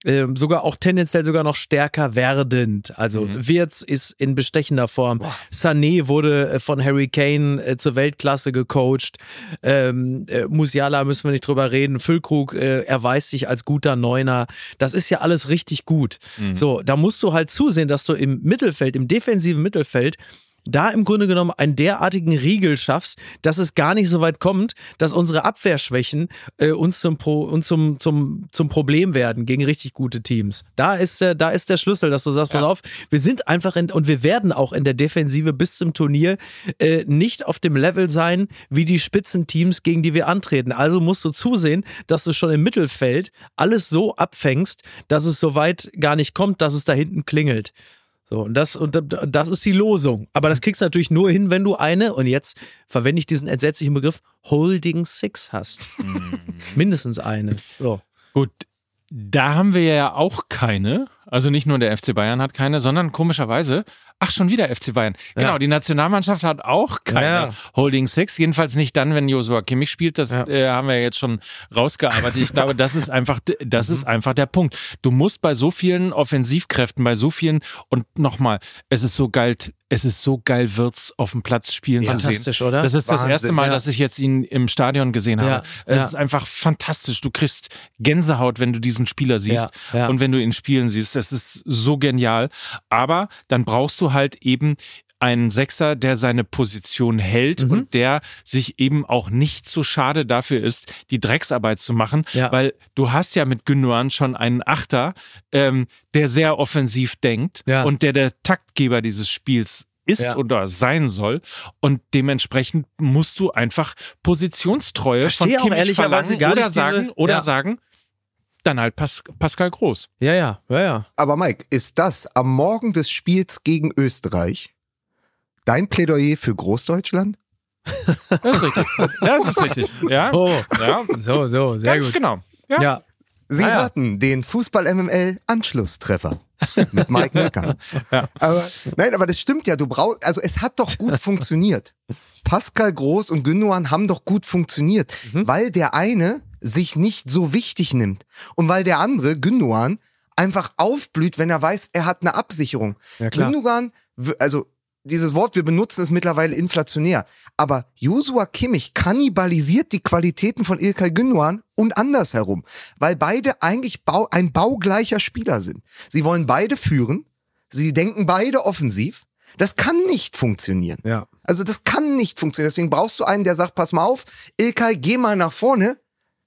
Ähm, sogar auch tendenziell sogar noch stärker werdend. Also Wirtz ist in bestechender Form. Sané wurde äh, von Harry Kane äh, zur Weltklasse gecoacht. Ähm, äh, Musiala müssen wir nicht drüber reden. Füllkrug erweist sich als guter Neuner. Das ist ja alles richtig gut. So, da musst du halt zusehen, dass du im Mittelfeld, im defensiven Mittelfeld da im Grunde genommen einen derartigen Riegel schaffst, dass es gar nicht so weit kommt, dass unsere Abwehrschwächen äh, uns, zum, Pro, uns zum, zum, zum Problem werden gegen richtig gute Teams. Da ist, der, da ist der Schlüssel, dass du sagst, pass auf, wir sind einfach in, und wir werden auch in der Defensive bis zum Turnier äh, nicht auf dem Level sein, wie die Spitzenteams, gegen die wir antreten. Also musst du zusehen, dass du schon im Mittelfeld alles so abfängst, dass es so weit gar nicht kommt, dass es da hinten klingelt. So, und das, und das ist die Losung. Aber das kriegst du natürlich nur hin, wenn du eine, und jetzt verwende ich diesen entsetzlichen Begriff, Holding Six hast. Mindestens eine. So. Gut, da haben wir ja auch keine. Also nicht nur der FC Bayern hat keine, sondern komischerweise, ach schon wieder FC Bayern. Genau, Ja. die Nationalmannschaft hat auch keine Ja. Holding Six. Jedenfalls nicht dann, wenn Joshua Kimmich spielt. Das Ja. äh, haben wir jetzt schon rausgearbeitet. Ich glaube, das ist einfach, das ist einfach der Punkt. Du musst bei so vielen Offensivkräften, bei so vielen und nochmal, es ist so geil, es ist so geil, Wirtz auf dem Platz spielen zu sehen. Fantastisch, oder? Das ist das Wahnsinn, erste Mal, dass ich jetzt ihn im Stadion gesehen habe. Es ist einfach fantastisch. Du kriegst Gänsehaut, wenn du diesen Spieler siehst und wenn du ihn spielen siehst. Das ist so genial. Aber dann brauchst du halt eben einen Sechser, der seine Position hält Mhm. und der sich eben auch nicht so schade dafür ist, die Drecksarbeit zu machen, Ja. weil du hast ja mit Gündogan schon einen Achter, ähm, der sehr offensiv denkt Ja. und der der Taktgeber dieses Spiels ist Ja. oder sein soll und dementsprechend musst du einfach Positionstreue Verstehe von auch Kimmich ehrlicherweise verlangen gar oder nicht diese- sagen oder Ja. sagen dann halt Pas Pascal Groß. Ja, ja, ja, ja. Aber Mike, ist das am Morgen des Spiels gegen Österreich dein Plädoyer für Großdeutschland? Das ist richtig. Das ist richtig. Ja, So, ja so, so, sehr ganz gut. genau. Ja. Ja, Sie Ah ja. hatten den Fußball-MML-Anschlusstreffer mit Mike Meckern. aber, nein, aber das stimmt ja. Du brauchst, also es hat doch gut funktioniert. Pascal Groß und Gündogan haben doch gut funktioniert, Mhm. weil der eine sich nicht so wichtig nimmt und weil der andere, Gündogan, einfach aufblüht, wenn er weiß, er hat eine Absicherung. Ja, klar. Gündogan, also dieses Wort, wir benutzen es mittlerweile inflationär, aber Joshua Kimmich kannibalisiert die Qualitäten von Ilkay Gündogan und andersherum, weil beide eigentlich bau, ein baugleicher Spieler sind. Sie wollen beide führen, sie denken beide offensiv. Das kann nicht funktionieren. ja. Also das kann nicht funktionieren. Deswegen brauchst du einen, der sagt, pass mal auf, Ilkay, geh mal nach vorne.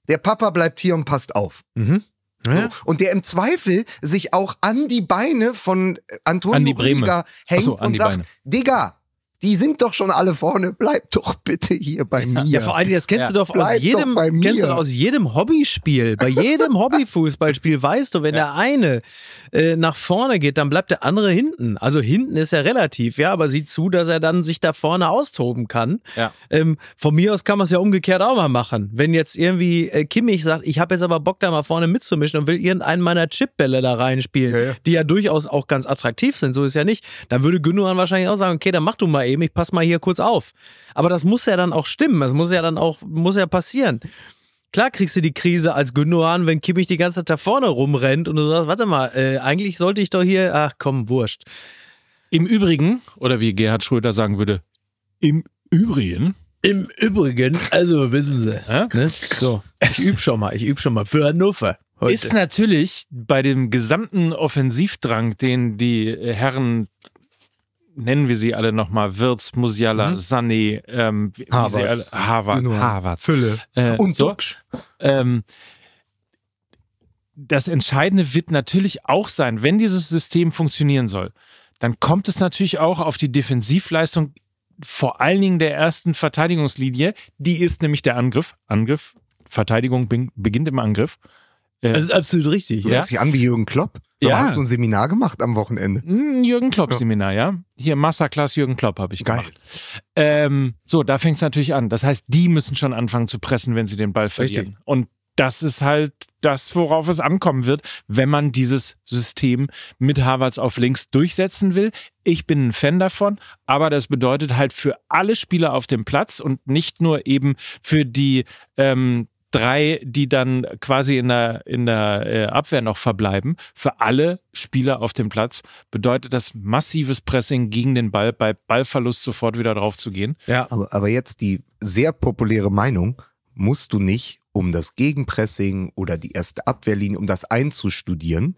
Der Papa bleibt hier und passt auf. Mhm. So. Und der im Zweifel sich auch an die Beine von äh, Antonio An. Rüdiger hängt so, und sagt, Beine. Digga, die sind doch schon alle vorne, bleib doch bitte hier bei mir. Ja, vor allem, das kennst du doch aus jedem, doch kennst du doch aus jedem Hobbyspiel. Bei jedem Hobbyfußballspiel weißt du, wenn der eine äh, nach vorne geht, dann bleibt der andere hinten. Also hinten ist ja relativ, ja, aber sieh zu, dass er dann sich da vorne austoben kann. Ja. Ähm, von mir aus kann man es ja umgekehrt auch mal machen. Wenn jetzt irgendwie äh, Kimmich sagt, ich habe jetzt aber Bock, da mal vorne mitzumischen und will irgendeinen meiner Chipbälle da reinspielen, Ja, ja. die ja durchaus auch ganz attraktiv sind, so ist ja nicht, dann würde Gündogan wahrscheinlich auch sagen, okay, dann mach du mal eben, ich pass mal hier kurz auf. Aber das muss ja dann auch stimmen, das muss ja dann auch, muss ja passieren. Klar kriegst du die Krise als Gündogan, wenn Kimmich die ganze Zeit da vorne rumrennt und du sagst, warte mal, äh, eigentlich sollte ich doch hier, ach komm, wurscht. Im Übrigen, oder wie Gerhard Schröder sagen würde, im Übrigen, Im Übrigen, also wissen Sie, Ja? ne? so, ich übe schon mal, ich übe schon mal für Hannover. Heute. ist natürlich bei dem gesamten Offensivdrang, den die Herren, nennen wir sie alle nochmal, Wirtz, Musiala, Sané, ähm. Harvard, Gündogan. Harvard, Fülle. äh, Und so, ähm, das Entscheidende wird natürlich auch sein, wenn dieses System funktionieren soll, dann kommt es natürlich auch auf die Defensivleistung vor allen Dingen der ersten Verteidigungslinie. Die ist nämlich der Angriff. Angriff, Verteidigung beginnt im Angriff. Äh, Das ist absolut richtig, Du ja. hörst dich an wie Jürgen Klopp. Mal, Ja. Hast du ein Seminar gemacht am Wochenende? ein Jürgen Klopp-Seminar, ja. Hier Masterclass Jürgen Klopp habe ich Geil. gemacht. Ähm, so, da fängt es natürlich an. Das heißt, die müssen schon anfangen zu pressen, wenn sie den Ball verlieren. Richtig. Und das ist halt das, worauf es ankommen wird, wenn man dieses System mit Harvards auf links durchsetzen will. Ich bin ein Fan davon, aber das bedeutet halt für alle Spieler auf dem Platz und nicht nur eben für die ähm, drei, die dann quasi in der, in der äh, Abwehr noch verbleiben. Für alle Spieler auf dem Platz bedeutet das massives Pressing gegen den Ball, bei Ballverlust sofort wieder drauf zu gehen. ja. Aber, aber jetzt die sehr populäre Meinung, musst du nicht, um das Gegenpressing oder die erste Abwehrlinie, um das einzustudieren,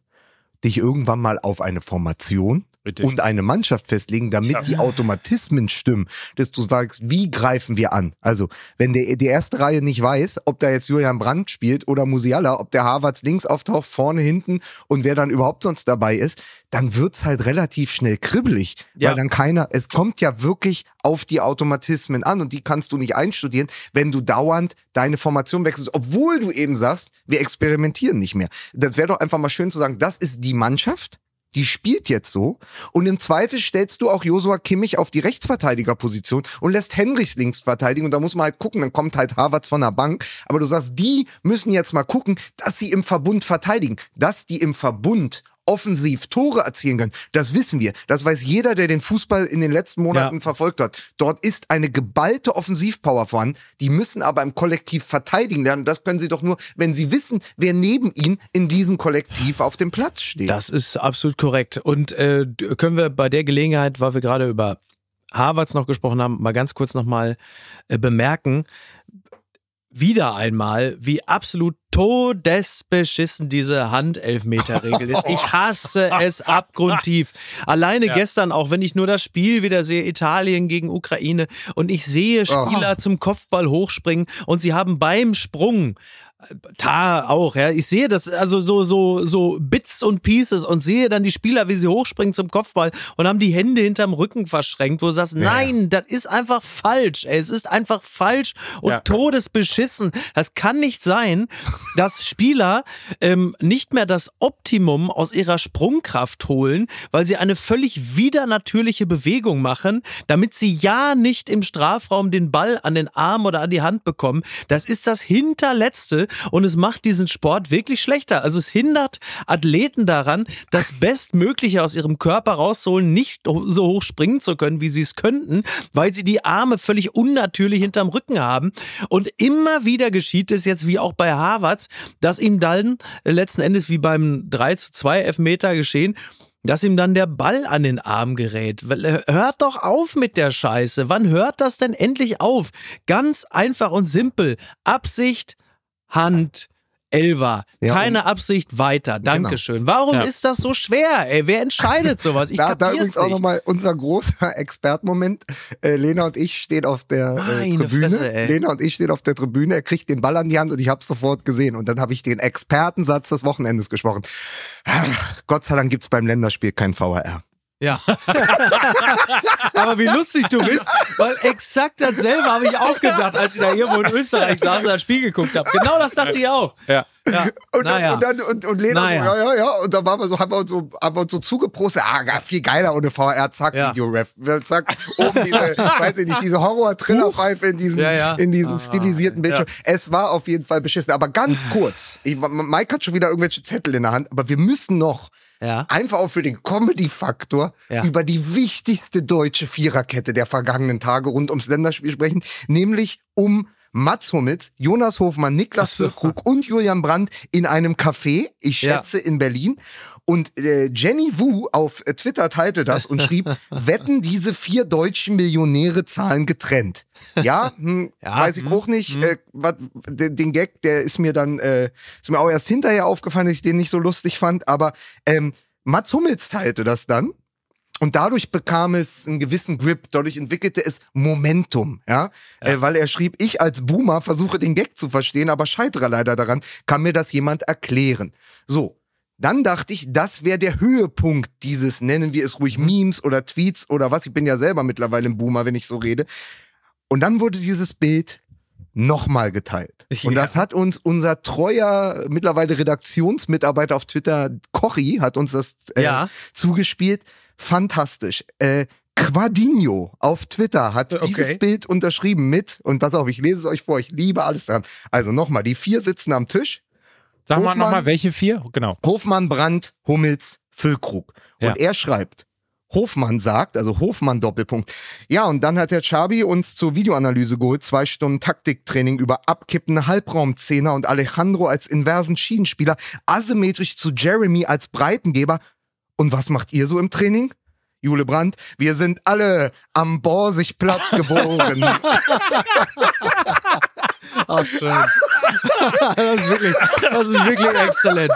dich irgendwann mal auf eine Formation Richtig. und eine Mannschaft festlegen, damit die Automatismen stimmen, dass du sagst, wie greifen wir an? Also, wenn der, die erste Reihe nicht weiß, ob da jetzt Julian Brandt spielt oder Musiala, ob der Harvards links auftaucht, vorne, hinten und wer dann überhaupt sonst dabei ist, dann wird's halt relativ schnell kribbelig, Ja. weil dann keiner, es kommt ja wirklich auf die Automatismen an und die kannst du nicht einstudieren, wenn du dauernd deine Formation wechselst, obwohl du eben sagst, wir experimentieren nicht mehr. Das wäre doch einfach mal schön zu sagen, das ist die Mannschaft, die spielt jetzt so. Und im Zweifel stellst du auch Josua Kimmich auf die Rechtsverteidigerposition und lässt Henrichs links verteidigen. Und da muss man halt gucken, dann kommt halt Harvards von der Bank, aber du sagst, die müssen jetzt mal gucken, dass sie im Verbund verteidigen, dass die im Verbund offensiv Tore erzielen können. Das wissen wir. Das weiß jeder, der den Fußball in den letzten Monaten Ja. verfolgt hat. Dort ist eine geballte Offensivpower vorhanden. Die müssen aber im Kollektiv verteidigen lernen. Das können sie doch nur, wenn sie wissen, wer neben ihnen in diesem Kollektiv auf dem Platz steht. Das ist absolut korrekt. Und äh, können wir bei der Gelegenheit, weil wir gerade über Harvards noch gesprochen haben, mal ganz kurz nochmal äh, bemerken, wieder einmal, wie absolut todesbeschissen diese Handelfmeterregel ist. Ich hasse es abgrundtief. Alleine gestern, auch wenn ich nur das Spiel wieder sehe, Italien gegen Ukraine, und ich sehe Spieler zum Kopfball hochspringen und sie haben beim Sprung da auch, ja. Ich sehe das, also so, so, so Bits und Pieces und sehe dann die Spieler, wie sie hochspringen zum Kopfball und haben die Hände hinterm Rücken verschränkt, wo du sagst, nein, das ist einfach falsch, ey. Es ist einfach falsch und Ja. todesbeschissen. Das kann nicht sein, dass Spieler ähm, nicht mehr das Optimum aus ihrer Sprungkraft holen, weil sie eine völlig widernatürliche Bewegung machen, damit sie ja nicht im Strafraum den Ball an den Arm oder an die Hand bekommen. Das ist das Hinterletzte und es macht diesen Sport wirklich schlechter. Also es hindert Athleten daran, das Bestmögliche aus ihrem Körper rauszuholen, nicht so hoch springen zu können, wie sie es könnten, weil sie die Arme völlig unnatürlich hinterm Rücken haben. Und immer wieder geschieht es jetzt, wie auch bei Harvards, dass ihm dann letzten Endes wie beim 3 zu 2 Elfmeter geschehen, dass ihm dann der Ball an den Arm gerät. Äh, Hört doch auf mit der Scheiße. Wann hört das denn endlich auf? Ganz einfach und simpel. Absicht, Hand, Elva. Ja, Keine Absicht weiter. Dankeschön. Warum Ja. ist das so schwer? Ey, wer entscheidet sowas? Ich da, da übrigens auch nochmal unser großer Expertmoment. Äh, Lena und ich stehen auf der äh, Tribüne. Fresse. Lena und ich stehen auf der Tribüne. Er kriegt den Ball an die Hand und ich habe sofort gesehen. Und dann habe ich den Expertensatz des Wochenendes gesprochen. Gott sei Dank gibt's beim Länderspiel kein VHR. Ja. Aber wie lustig du bist, weil exakt dasselbe habe ich auch gedacht, als ich da irgendwo in Österreich saß und das Spiel geguckt habe. Genau das dachte ich auch. Ja. Ja. Und, naja. dann, und, dann, und, und Lena Naja. so, ja, ja, ja. Und dann waren wir so, haben wir uns so, haben wir uns so zugeprostet, ah, viel geiler ohne VR, zack, Ja. Videoref. Zack, oben diese, weiß ich nicht, diese Horror-Trillerpfeife in diesem, Ja, ja. in diesem Ah, stilisierten Bildschirm. Es war auf jeden Fall beschissen. Aber ganz kurz, ich, Mike hat schon wieder irgendwelche Zettel in der Hand, aber wir müssen noch Ja. einfach auch für den Comedy-Faktor Ja. über die wichtigste deutsche Viererkette der vergangenen Tage rund ums Länderspiel sprechen, nämlich um Mats Hummels, Jonas Hofmann, Niklas Füllkrug und Julian Brandt in einem Café, ich Ja. schätze in Berlin. Und äh, Jenny Wu auf äh, Twitter teilte das und schrieb, wetten diese vier deutschen Millionäre zahlen getrennt. Ja, hm, Ja, weiß ich hm, auch nicht. Äh, wat, den, Gag, der ist mir dann, äh, ist mir auch erst hinterher aufgefallen, dass ich den nicht so lustig fand. Aber ähm, Mats Hummels teilte das dann. Und dadurch bekam es einen gewissen Grip, dadurch entwickelte es Momentum, ja, Äh, weil er schrieb, ich als Boomer versuche den Gag zu verstehen, aber scheitere leider daran, kann mir das jemand erklären. So, dann dachte ich, das wäre der Höhepunkt dieses, nennen wir es ruhig Memes oder Tweets oder was, ich bin ja selber mittlerweile ein Boomer, wenn ich so rede. Und dann wurde dieses Bild nochmal geteilt. Und Ja. das hat uns unser treuer, mittlerweile Redaktionsmitarbeiter auf Twitter, Kochi, hat uns das äh, Ja. zugespielt. Fantastisch. Äh, Quadinho auf Twitter hat Okay. dieses Bild unterschrieben mit, und pass auf, ich lese es euch vor, ich liebe alles daran. Also nochmal, die vier sitzen am Tisch. Sag mal Hofmann- nochmal, welche vier? Genau. Hofmann, Brandt, Hummels, Füllkrug. Und Ja. er schreibt, Hofmann sagt, also Hofmann Doppelpunkt. Ja, und dann hat der Chabi uns zur Videoanalyse geholt, zwei Stunden Taktiktraining über abkippende Halbraumzehner und Alejandro als inversen Schienenspieler, asymmetrisch zu Jeremy als Breitengeber. Und was macht ihr so im Training? Jule Brandt, wir sind alle am Borsigplatz geboren. Ach, schön. das, ist wirklich, das ist wirklich exzellent.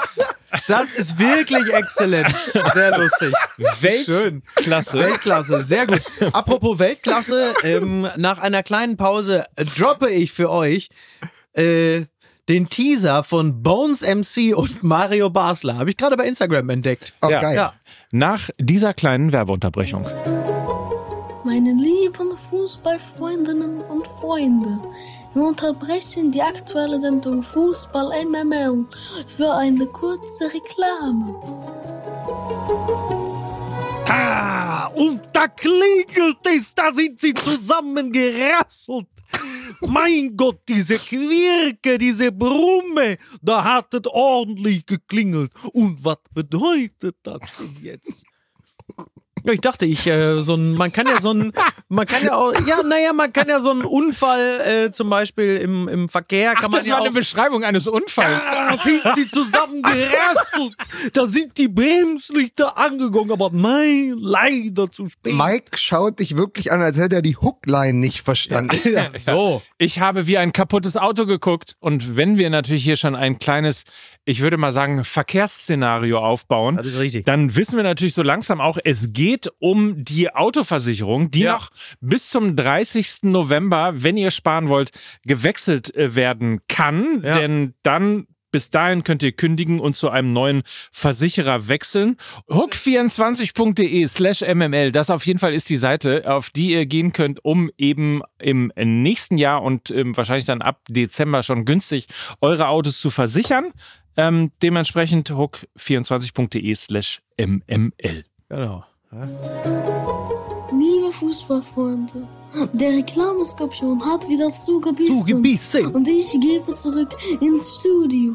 Das ist wirklich exzellent. Sehr lustig. Weltklasse. Weltklasse, sehr gut. Apropos Weltklasse, ähm, nach einer kleinen Pause droppe ich für euch äh, den Teaser von Bones MC und Mario Basler. Habe ich gerade bei Instagram entdeckt. Oh, Ja. geil. Ja. Nach dieser kleinen Werbeunterbrechung. Meine lieben Fußballfreundinnen und Freunde, wir unterbrechen die aktuelle Sendung Fußball MML für eine kurze Reklame. Ah, und da klingelt es, da sind sie zusammengerasselt. Mein Gott, diese Quirke, diese Brumme, da hat es ordentlich geklingelt. Und was bedeutet das denn jetzt? Ja, ich dachte, ich, äh, so ein, man kann ja so ein, man kann ja auch, ja, naja, man kann ja so einen Unfall, äh, zum Beispiel im, im Verkehr, kann Ach, man das ja war auch, eine Beschreibung eines Unfalls. da sind sie zusammengerasselt. Da sind die Bremslichter angegangen, aber nein, leider zu spät. Mike schaut dich wirklich an, als hätte er die Hookline nicht verstanden. so. Ich habe wie ein kaputtes Auto geguckt und wenn wir natürlich hier schon ein kleines, ich würde mal sagen, Verkehrsszenario aufbauen, Das ist richtig. dann wissen wir natürlich so langsam auch, es geht um die Autoversicherung, die Ja. noch bis zum 30. November, wenn ihr sparen wollt, gewechselt äh, werden kann, Ja. denn dann bis dahin könnt ihr kündigen und zu einem neuen Versicherer wechseln. Hook24.de slash MML, das auf jeden Fall ist die Seite, auf die ihr gehen könnt, um eben im nächsten Jahr und ähm, wahrscheinlich dann ab Dezember schon günstig eure Autos zu versichern. Ähm, dementsprechend hook24.de slash MML. Genau. Liebe Fußballfreunde, der Reklameskorpion hat wieder zugebissen. Zugebissen. Und ich gebe zurück ins Studio.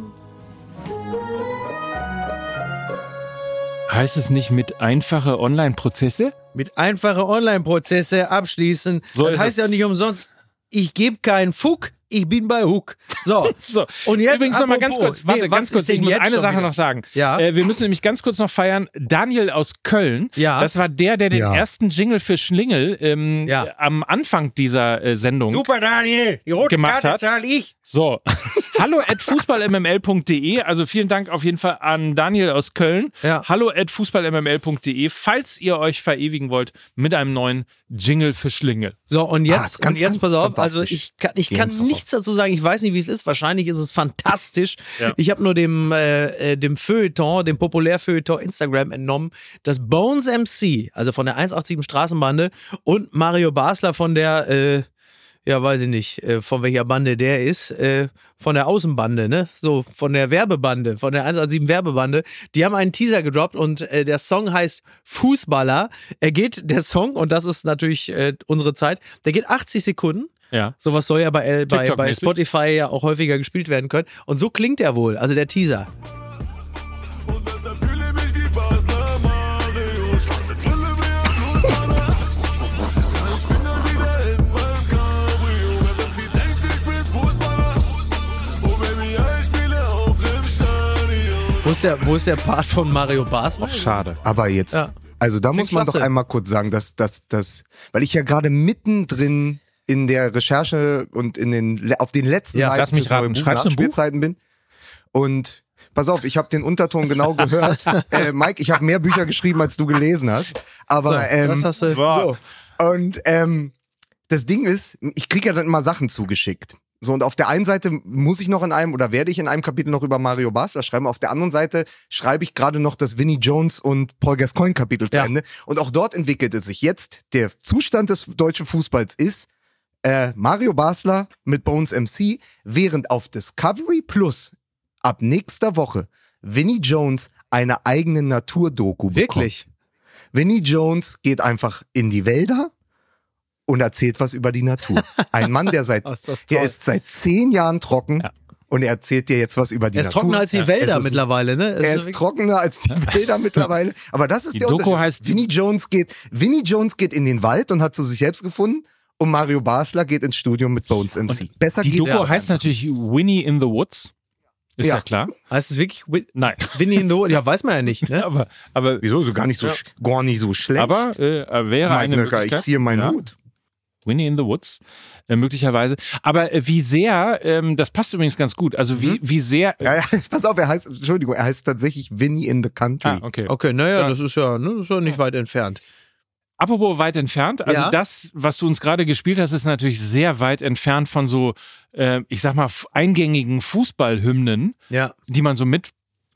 Heißt es nicht mit einfache Online-Prozesse? Mit einfache Online-Prozesse abschließen. So das heißt es. ja nicht umsonst, ich gebe keinen Fuck, ich bin bei Hook. So. So, Und jetzt übrigens noch mal ganz kurz, warte, nee, ganz kurz, ich muss eine Sache wieder? noch sagen. Ja. Äh, wir müssen nämlich ganz kurz noch feiern, Daniel aus Köln, Ja. das war der, der den Ja. ersten Jingle für Schlingel ähm, Ja. am Anfang dieser äh, Sendung Super, Daniel. Die rote Gemacht Karte hat. zahle ich. So, hallo at fußballmml.de, also vielen Dank auf jeden Fall an Daniel aus Köln. Ja. Hallo at fußballmml.de, falls ihr euch verewigen wollt mit einem neuen Jingle für Schlingel. So, und Ah, jetzt, ist ganz, und jetzt ganz pass auf, also ich kann, ich kann nichts dazu sagen, ich weiß nicht, wie es ist, wahrscheinlich ist es fantastisch. Ja. Ich habe nur dem, äh, äh, dem Feuilleton, dem Populärfeuilleton Instagram entnommen, dass Bones MC, also von der 187 Straßenbande und Mario Basler von der, äh, ja, weiß ich nicht, äh, von welcher Bande der ist, äh, von der Außenbande, ne? So, von der Werbebande, von der 187 Werbebande. Die haben einen Teaser gedroppt und äh, der Song heißt Fußballer. Er geht, der Song, und das ist natürlich unsere Zeit, der geht 80 Sekunden. Ja. Sowas soll ja bei, bei, bei. Spotify ja auch häufiger gespielt werden können. Und so klingt er wohl, also der Teaser. Ist der, wo ist der Part von Mario Basler? Schade. Aber jetzt, Ja. also da muss man klasse. doch einmal kurz sagen, dass dass dass, weil ich ja gerade mittendrin in der Recherche und in den auf den letzten Ja, Seiten lass mich raten. Buch Schreibst du ein Buch? Bin und Pass auf, ich habe den Unterton genau gehört. äh, Mike, ich habe mehr Bücher geschrieben, als du gelesen hast. Aber So, ähm, das hast du. so. Und ähm, das Ding ist, ich kriege ja dann immer Sachen zugeschickt. So, und auf der einen Seite muss ich noch in einem oder werde ich in einem Kapitel noch über Mario Basler schreiben. Auf der anderen Seite schreibe ich gerade noch das Vinnie Jones und Paul Gascoigne Kapitel zu Ja. Ende. Und auch dort entwickelt es sich jetzt. Der Zustand des deutschen Fußballs ist äh, Mario Basler mit Bones MC, während auf Discovery Plus ab nächster Woche Vinnie Jones eine eigene Naturdoku bekommt. Wirklich? Vinnie Jones geht einfach in die Wälder und erzählt was über die Natur. Ein Mann, der seit, Oh, ist der ist seit zehn Jahren trocken Ja. und er erzählt dir jetzt was über die Er ist Natur. trockener als die Ja. Wälder ist- mittlerweile, ne? Es Er ist wirklich- trockener als die Wälder mittlerweile. Aber das ist Die der Doku Unterschied. heißt- Vinnie Jones geht, Vinnie Jones geht in den Wald und hat zu sich selbst gefunden. Und Mario Basler geht ins Studio mit Bones MC. Besser Die geht's Doku heißt natürlich Winnie in the Woods. Ist ja, Ja. klar. Heißt es wirklich Win Nein. Winnie in the Woods? Ja, weiß man ja nicht, ne? aber aber, Wieso? So gar nicht so, sch- gar nicht so schlecht. aber äh, wäre Mike eine Nöcker, ich Möglichkeit. ziehe meinen Ja. Hut. Winnie in the Woods, äh, möglicherweise. Aber äh, wie sehr, ähm, das passt übrigens ganz gut, also wie, wie sehr. Ja, ja, pass auf, er heißt, Entschuldigung, er heißt tatsächlich Winnie in the Country. Ah, okay. Okay, naja, Ja. das ist ja, ne, das ist ja nicht weit entfernt. Apropos weit entfernt, also Ja. das, was du uns gerade gespielt hast, ist natürlich sehr weit entfernt von so, äh, ich sag mal, eingängigen Fußballhymnen, Ja. die man so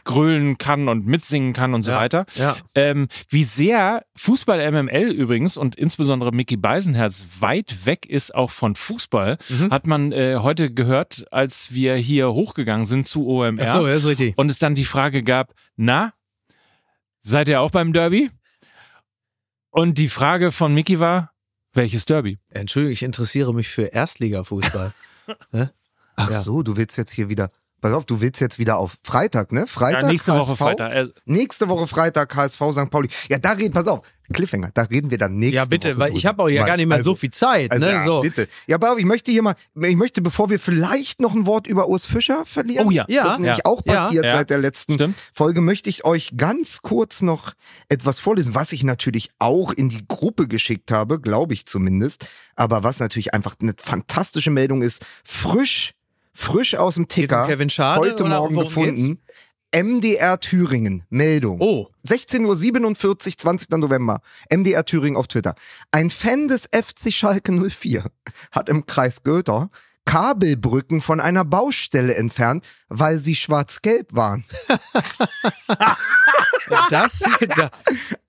mitgrölen kann und mitsingen kann und so Ja. weiter. Ja. Ähm, wie sehr Fußball MML übrigens und insbesondere Mickey Beisenherz weit weg ist auch von Fußball, Mhm. hat man äh, heute gehört, als wir hier hochgegangen sind zu OMR. Ach so, ja, ist richtig. Und es dann die Frage gab, na, seid ihr auch beim Derby? Und die Frage von Mickey war, welches Derby? Entschuldigung, ich interessiere mich für Erstligafußball. Ach Ja. so, du willst jetzt hier wieder, pass auf, du willst jetzt wieder auf Freitag, ne? Freitag, ja, nächste Woche HSV? Freitag. Äh, Nächste Woche Freitag HSV St. Pauli. Ja, da reden, pass auf, Cliffhanger, da reden wir dann nächste ja, bitte, Woche weil ich habe auch ja gar nicht mehr also, so viel Zeit. Also, ne? ja, so. bitte. Ja, aber ich möchte hier mal, ich möchte, bevor wir vielleicht noch ein Wort über Urs Fischer verlieren. Oh ja. Ja. Das ist nämlich Ja. auch passiert Ja. seit der letzten Stimmt. Folge, möchte ich euch ganz kurz noch etwas vorlesen, was ich natürlich auch in die Gruppe geschickt habe, glaube ich zumindest. Aber was natürlich einfach eine fantastische Meldung ist, frisch, frisch aus dem Ticker, Schade heute Morgen gefunden. MDR Thüringen, Meldung. Oh, 16.47 Uhr, 20. November. MDR Thüringen auf Twitter. Ein Fan des FC Schalke 04 hat im Kreis Götter Kabelbrücken von einer Baustelle entfernt, weil sie schwarz-gelb waren. das, da,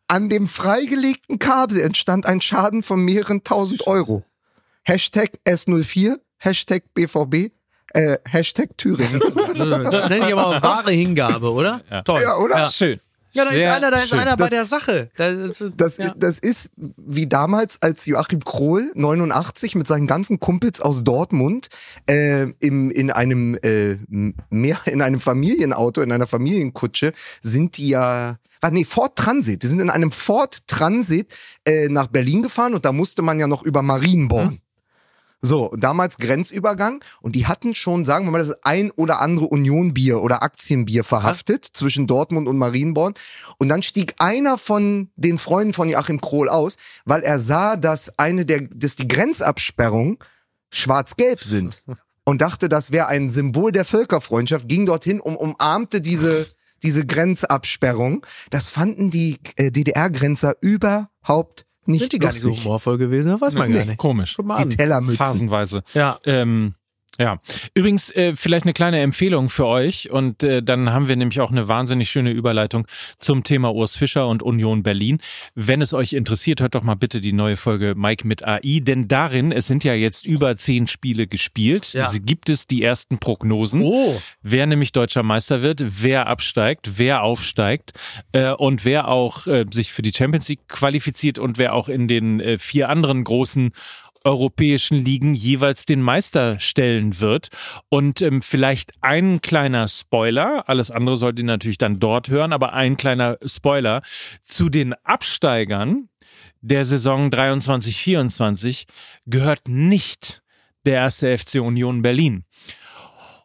An dem freigelegten Kabel entstand ein Schaden von mehreren tausend Euro. Hashtag S04, Hashtag BVB, äh, Hashtag Thüringen. das nenne ich aber wahre Hingabe, oder? Ja. Toll. Ja, oder? Ja. Schön. Ja, da ist Sehr einer, da ist schön. einer bei Das- der Sache. Da ist, Das, ja. das ist wie damals, als Joachim Krohl 89 mit seinen ganzen Kumpels aus Dortmund äh, im, in einem äh, mehr in einem Familienauto, in einer Familienkutsche sind die ja Ah, nee, Ford Transit. Die sind in einem Ford Transit äh, nach Berlin gefahren und da musste man ja noch über Marienborn. So, damals Grenzübergang und die hatten schon, sagen wir mal, das ein oder andere Union-Bier oder Aktienbier verhaftet zwischen Dortmund und Marienborn. Und dann stieg einer von den Freunden von Joachim Krohl aus, weil er sah, dass eine der, dass die Grenzabsperrungen schwarz-gelb sind und dachte, das wäre ein Symbol der Völkerfreundschaft, ging dorthin und umarmte diese, diese Grenzabsperrung. Das fanden die äh, DDR-Grenzer überhaupt nicht Sind die gar nicht so humorvoll gewesen? Weiß man gar Nee, nicht. Komisch. Guck mal Die. Tellermützen. Phasenweise. Ja. Ähm, ja, übrigens äh, vielleicht eine kleine Empfehlung für euch und äh, dann haben wir nämlich auch eine wahnsinnig schöne Überleitung zum Thema Urs Fischer und Union Berlin. Wenn es euch interessiert, hört doch mal bitte die neue Folge Mike mit AI, denn darin, es sind ja jetzt über zehn Spiele gespielt, Ja. Gibt es die ersten Prognosen. Oh, wer nämlich deutscher Meister wird, wer absteigt, wer aufsteigt äh, und wer auch äh, sich für die Champions League qualifiziert und wer auch in den äh, vier anderen großen europäischen Ligen jeweils den Meister stellen wird. Und ähm, vielleicht ein kleiner Spoiler, alles andere sollt ihr natürlich dann dort hören, aber ein kleiner Spoiler zu den Absteigern der Saison 23-24 gehört nicht der erste FC Union Berlin.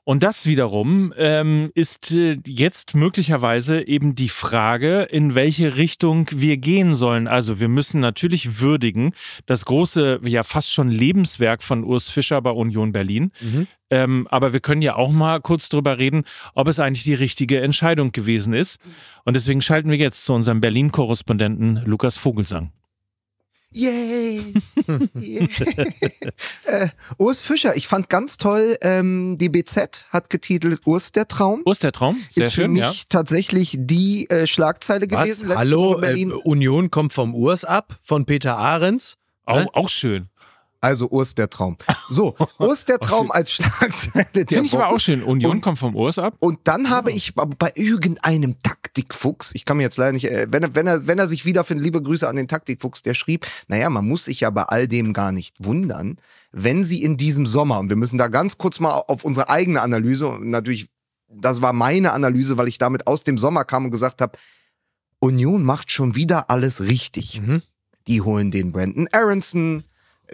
Und das wiederum ähm, ist äh, jetzt möglicherweise eben die Frage, in welche Richtung wir gehen sollen. Also wir müssen natürlich würdigen das große, ja fast schon Lebenswerk von Urs Fischer bei Union Berlin. Ähm, aber wir können ja auch mal kurz drüber reden, ob es eigentlich die richtige Entscheidung gewesen ist. Und deswegen schalten wir jetzt zu unserem Berlin-Korrespondenten Lukas Vogelsang. Yay! Yay. äh, Urs Fischer, ich fand ganz toll, ähm, die BZ hat getitelt Urs der Traum. Urs der Traum, sehr ist für schön, mich ja. tatsächlich die äh, Schlagzeile was? gewesen. Hallo, äh, Union kommt vom Urs ab, von Peter Ahrens. Auch, auch schön. Also Urs der Traum. So, Urs der Traum als Schlagzeile der Finde ich Woche. aber auch schön. Union Und- kommt vom Urs ab. Und dann habe ich bei- bei irgendeinem Taktikfuchs, ich kann mir jetzt leider nicht, äh, wenn er, wenn er, wenn er sich wiederfindet, liebe Grüße an den Taktikfuchs, der schrieb, naja, man muss sich ja bei all dem gar nicht wundern, wenn sie in diesem Sommer, und wir müssen da ganz kurz mal auf unsere eigene Analyse, und natürlich, das war meine Analyse, weil ich damit aus dem Sommer kam und gesagt habe, Union macht schon wieder alles richtig. Mhm. Die holen den Brandon Aronson,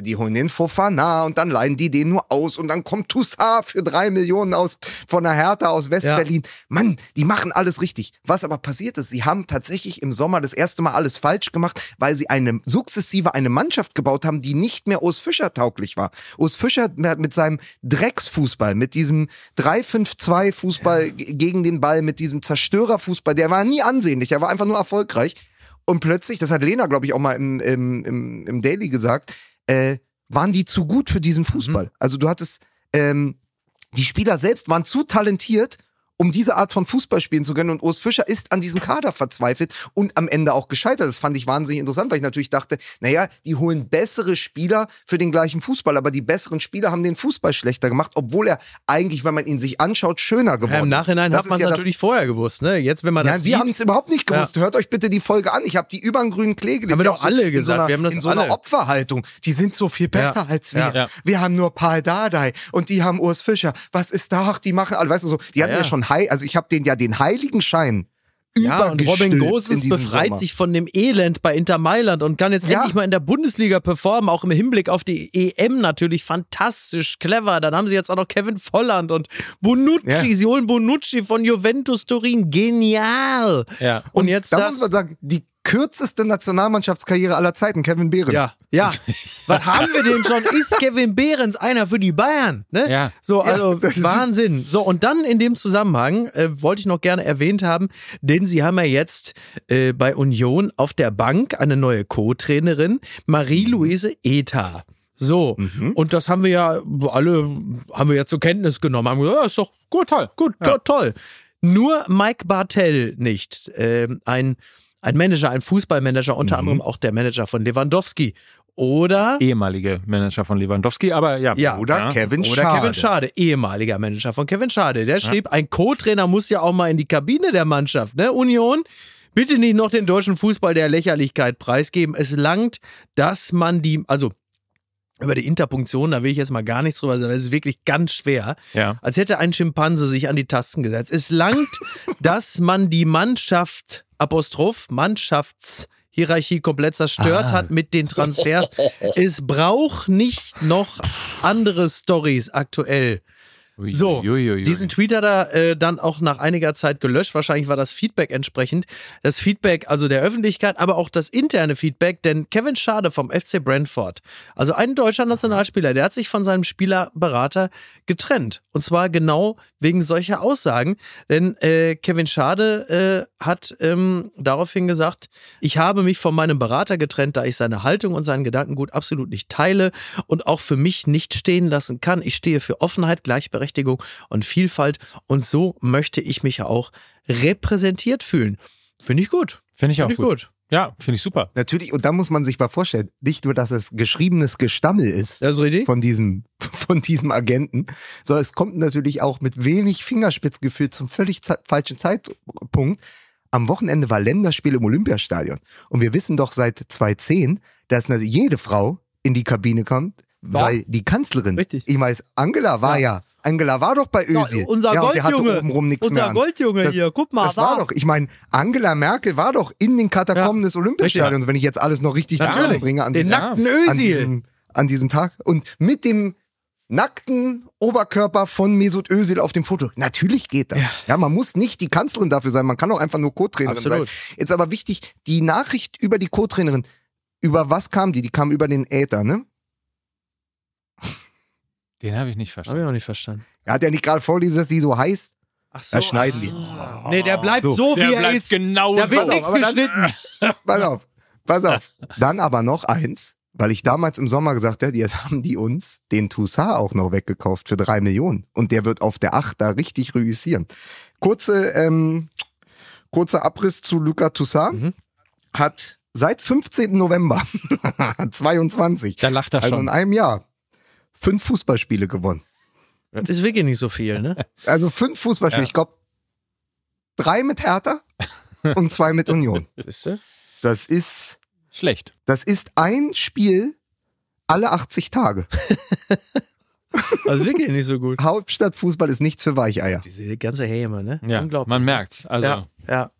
die holen den Fofana und dann leihen die den nur aus und dann kommt Toussaint für drei Millionen aus von der Hertha aus West-Berlin. Mann, die machen alles richtig. Was aber passiert ist, sie haben tatsächlich im Sommer das erste Mal alles falsch gemacht, weil sie eine sukzessive eine Mannschaft gebaut haben, die nicht mehr Urs Fischer tauglich war. Urs Fischer hat mit seinem Drecksfußball, mit diesem 3-5-2 Fußball g- gegen den Ball, mit diesem Zerstörerfußball, der war nie ansehnlich, der war einfach nur erfolgreich. Und plötzlich, das hat Lena, glaube ich, auch mal im, im, im, im Daily gesagt, äh, waren die zu gut für diesen Fußball. Also du hattest, ähm, die Spieler selbst waren zu talentiert, um diese Art von Fußball spielen zu können. Und Urs Fischer ist an diesem Kader verzweifelt und am Ende auch gescheitert. Das fand ich wahnsinnig interessant, weil ich natürlich dachte, naja, die holen bessere Spieler für den gleichen Fußball, aber die besseren Spieler haben den Fußball schlechter gemacht, obwohl er eigentlich, wenn man ihn sich anschaut, schöner geworden Ja, Im ist. Nachhinein Das hat ist man es ja das- natürlich vorher gewusst, ne? Jetzt, wenn man das Nein, sieht. wir haben es überhaupt nicht gewusst. Hört euch bitte die Folge an. Ich habe die über den grünen Klee gelegt. Haben wir doch auch so alle in gesagt. So einer, Wir haben das in so einer alle. Opferhaltung. Die sind so viel besser Ja. als wir. Ja. Wir haben nur Paul Dardai und die haben Urs Fischer. Was ist da? Ach, die machen alle, weißt du so. Die hatten ja, ja. High, also ich habe den ja den Heiligenschein Ja, und Robin Gosens befreit Sommer. sich von dem Elend bei Inter Mailand und kann jetzt Ja. endlich mal in der Bundesliga performen, auch im Hinblick auf die EM natürlich fantastisch, clever. Dann haben sie jetzt auch noch Kevin Volland und Bonucci, Ja. sie holen Bonucci von Juventus Turin. Genial. Ja. Und, jetzt da das. muss man sagen, die kürzeste Nationalmannschaftskarriere aller Zeiten, Kevin Behrens. Ja, ja. Was haben wir denn schon? Ist Kevin Behrens einer für die Bayern? Ne? Ja. So, Ja, also ist- Wahnsinn. So, und dann in dem Zusammenhang äh, wollte ich noch gerne erwähnt haben, denn sie haben ja jetzt äh, bei Union auf der Bank eine neue Co-Trainerin, Marie-Louise Eta. So, Mhm. und das haben wir ja alle, haben wir ja zur Kenntnis genommen, haben gesagt, ja, ist doch gut, toll, gut, to toll. Nur Mike Bartell nicht. Ähm, ein, ein Manager, ein Fußballmanager, unter Mhm. anderem auch der Manager von Lewandowski. Oder, Ehemalige Manager von Lewandowski, aber ja. Ja. Oder Ja. Kevin oder Schade. Kevin Schade, ehemaliger Manager von Kevin Schade. Der schrieb, ein Co-Trainer muss ja auch mal in die Kabine der Mannschaft, ne? Union, bitte nicht noch den deutschen Fußball der Lächerlichkeit preisgeben. Es langt, dass man die, also über die Interpunktion, da will ich jetzt mal gar nichts drüber sagen, das ist wirklich ganz schwer. Ja. Als hätte ein Schimpanse sich an die Tasten gesetzt. Es langt, dass man die Mannschaft, Apostroph, Mannschaftshierarchie komplett zerstört Ah. hat mit den Transfers. Es braucht nicht noch andere Stories aktuell. Ui, So, ui, ui, diesen Tweet hat er äh, dann auch nach einiger Zeit gelöscht. Wahrscheinlich war das Feedback entsprechend. Das Feedback also der Öffentlichkeit, aber auch das interne Feedback, denn Kevin Schade vom FC Brentford, also ein deutscher Nationalspieler, der hat sich von seinem Spielerberater getrennt. Und zwar genau wegen solcher Aussagen. Denn äh, Kevin Schade äh, hat ähm, daraufhin gesagt, ich habe mich von meinem Berater getrennt, da ich seine Haltung und seinen Gedankengut absolut nicht teile und auch für mich nicht stehen lassen kann. Ich stehe für Offenheit, Gleichberechtigung und Vielfalt und so möchte ich mich auch repräsentiert fühlen. Finde ich gut. Finde ich auch Finde ich gut. gut. Ja, finde ich super. Natürlich, und da muss man sich mal vorstellen, nicht nur, dass es geschriebenes Gestammel ist, Das ist richtig. von diesem, von diesem Agenten, sondern es kommt natürlich auch mit wenig Fingerspitzgefühl zum völlig ze falschen Zeitpunkt. Am Wochenende war Länderspiel im Olympiastadion. Und wir wissen doch seit 2010, dass jede Frau in die Kabine kommt, weil die Kanzlerin, Richtig. ich weiß, Angela war ja, Angela war doch bei Özil. unser ja, und der hatte Goldjunge. obenrum nichts mehr Unser an. Goldjunge Das- hier, guck mal, Das war doch, ich meine, Angela Merkel war doch in den Katakomben des Olympiastadions, wenn ich jetzt alles noch richtig zusammenbringe an Den diesem, nackten an Özil. diesem, an diesem Tag. Und mit dem nackten Oberkörper von Mesut Özil auf dem Foto. Natürlich geht das. Ja. man muss nicht die Kanzlerin dafür sein, man kann auch einfach nur Co-Trainerin sein. Jetzt aber wichtig, die Nachricht über die Co-Trainerin, über was kam die? Die kam über den Äther, ne? Den habe ich nicht Habe verstanden. ich auch nicht verstanden. Er hat ja nicht gerade vorgelesen, dass die so heißt. Ach Da schneiden die. Nee, der bleibt so, So. wie Der er bleibt ist. genau Da wird so. nichts dann- geschnitten. Pass auf, pass auf. Dann aber noch eins, weil ich damals im Sommer gesagt habe, jetzt haben die uns den Toussaint auch noch weggekauft für drei Millionen. Und der wird auf der Acht da richtig reüssieren. Kurze, ähm, kurzer Abriss zu Luca Toussaint. Mhm. Hat seit 15. November 22, Da lacht er also schon. in einem Jahr, fünf Fußballspiele gewonnen. Das ist wirklich nicht so viel, ne? Also fünf Fußballspiele. Ja. Ich glaube, drei mit Hertha und zwei mit Union. Siehst du? Das ist Schlecht. Das ist ein Spiel alle 80 Tage. Also wirklich nicht so gut. Hauptstadtfußball ist nichts für Weicheier. Diese ganze Häme, ne? Ja, Unglaublich. man merkt's. Also, Ja, ja.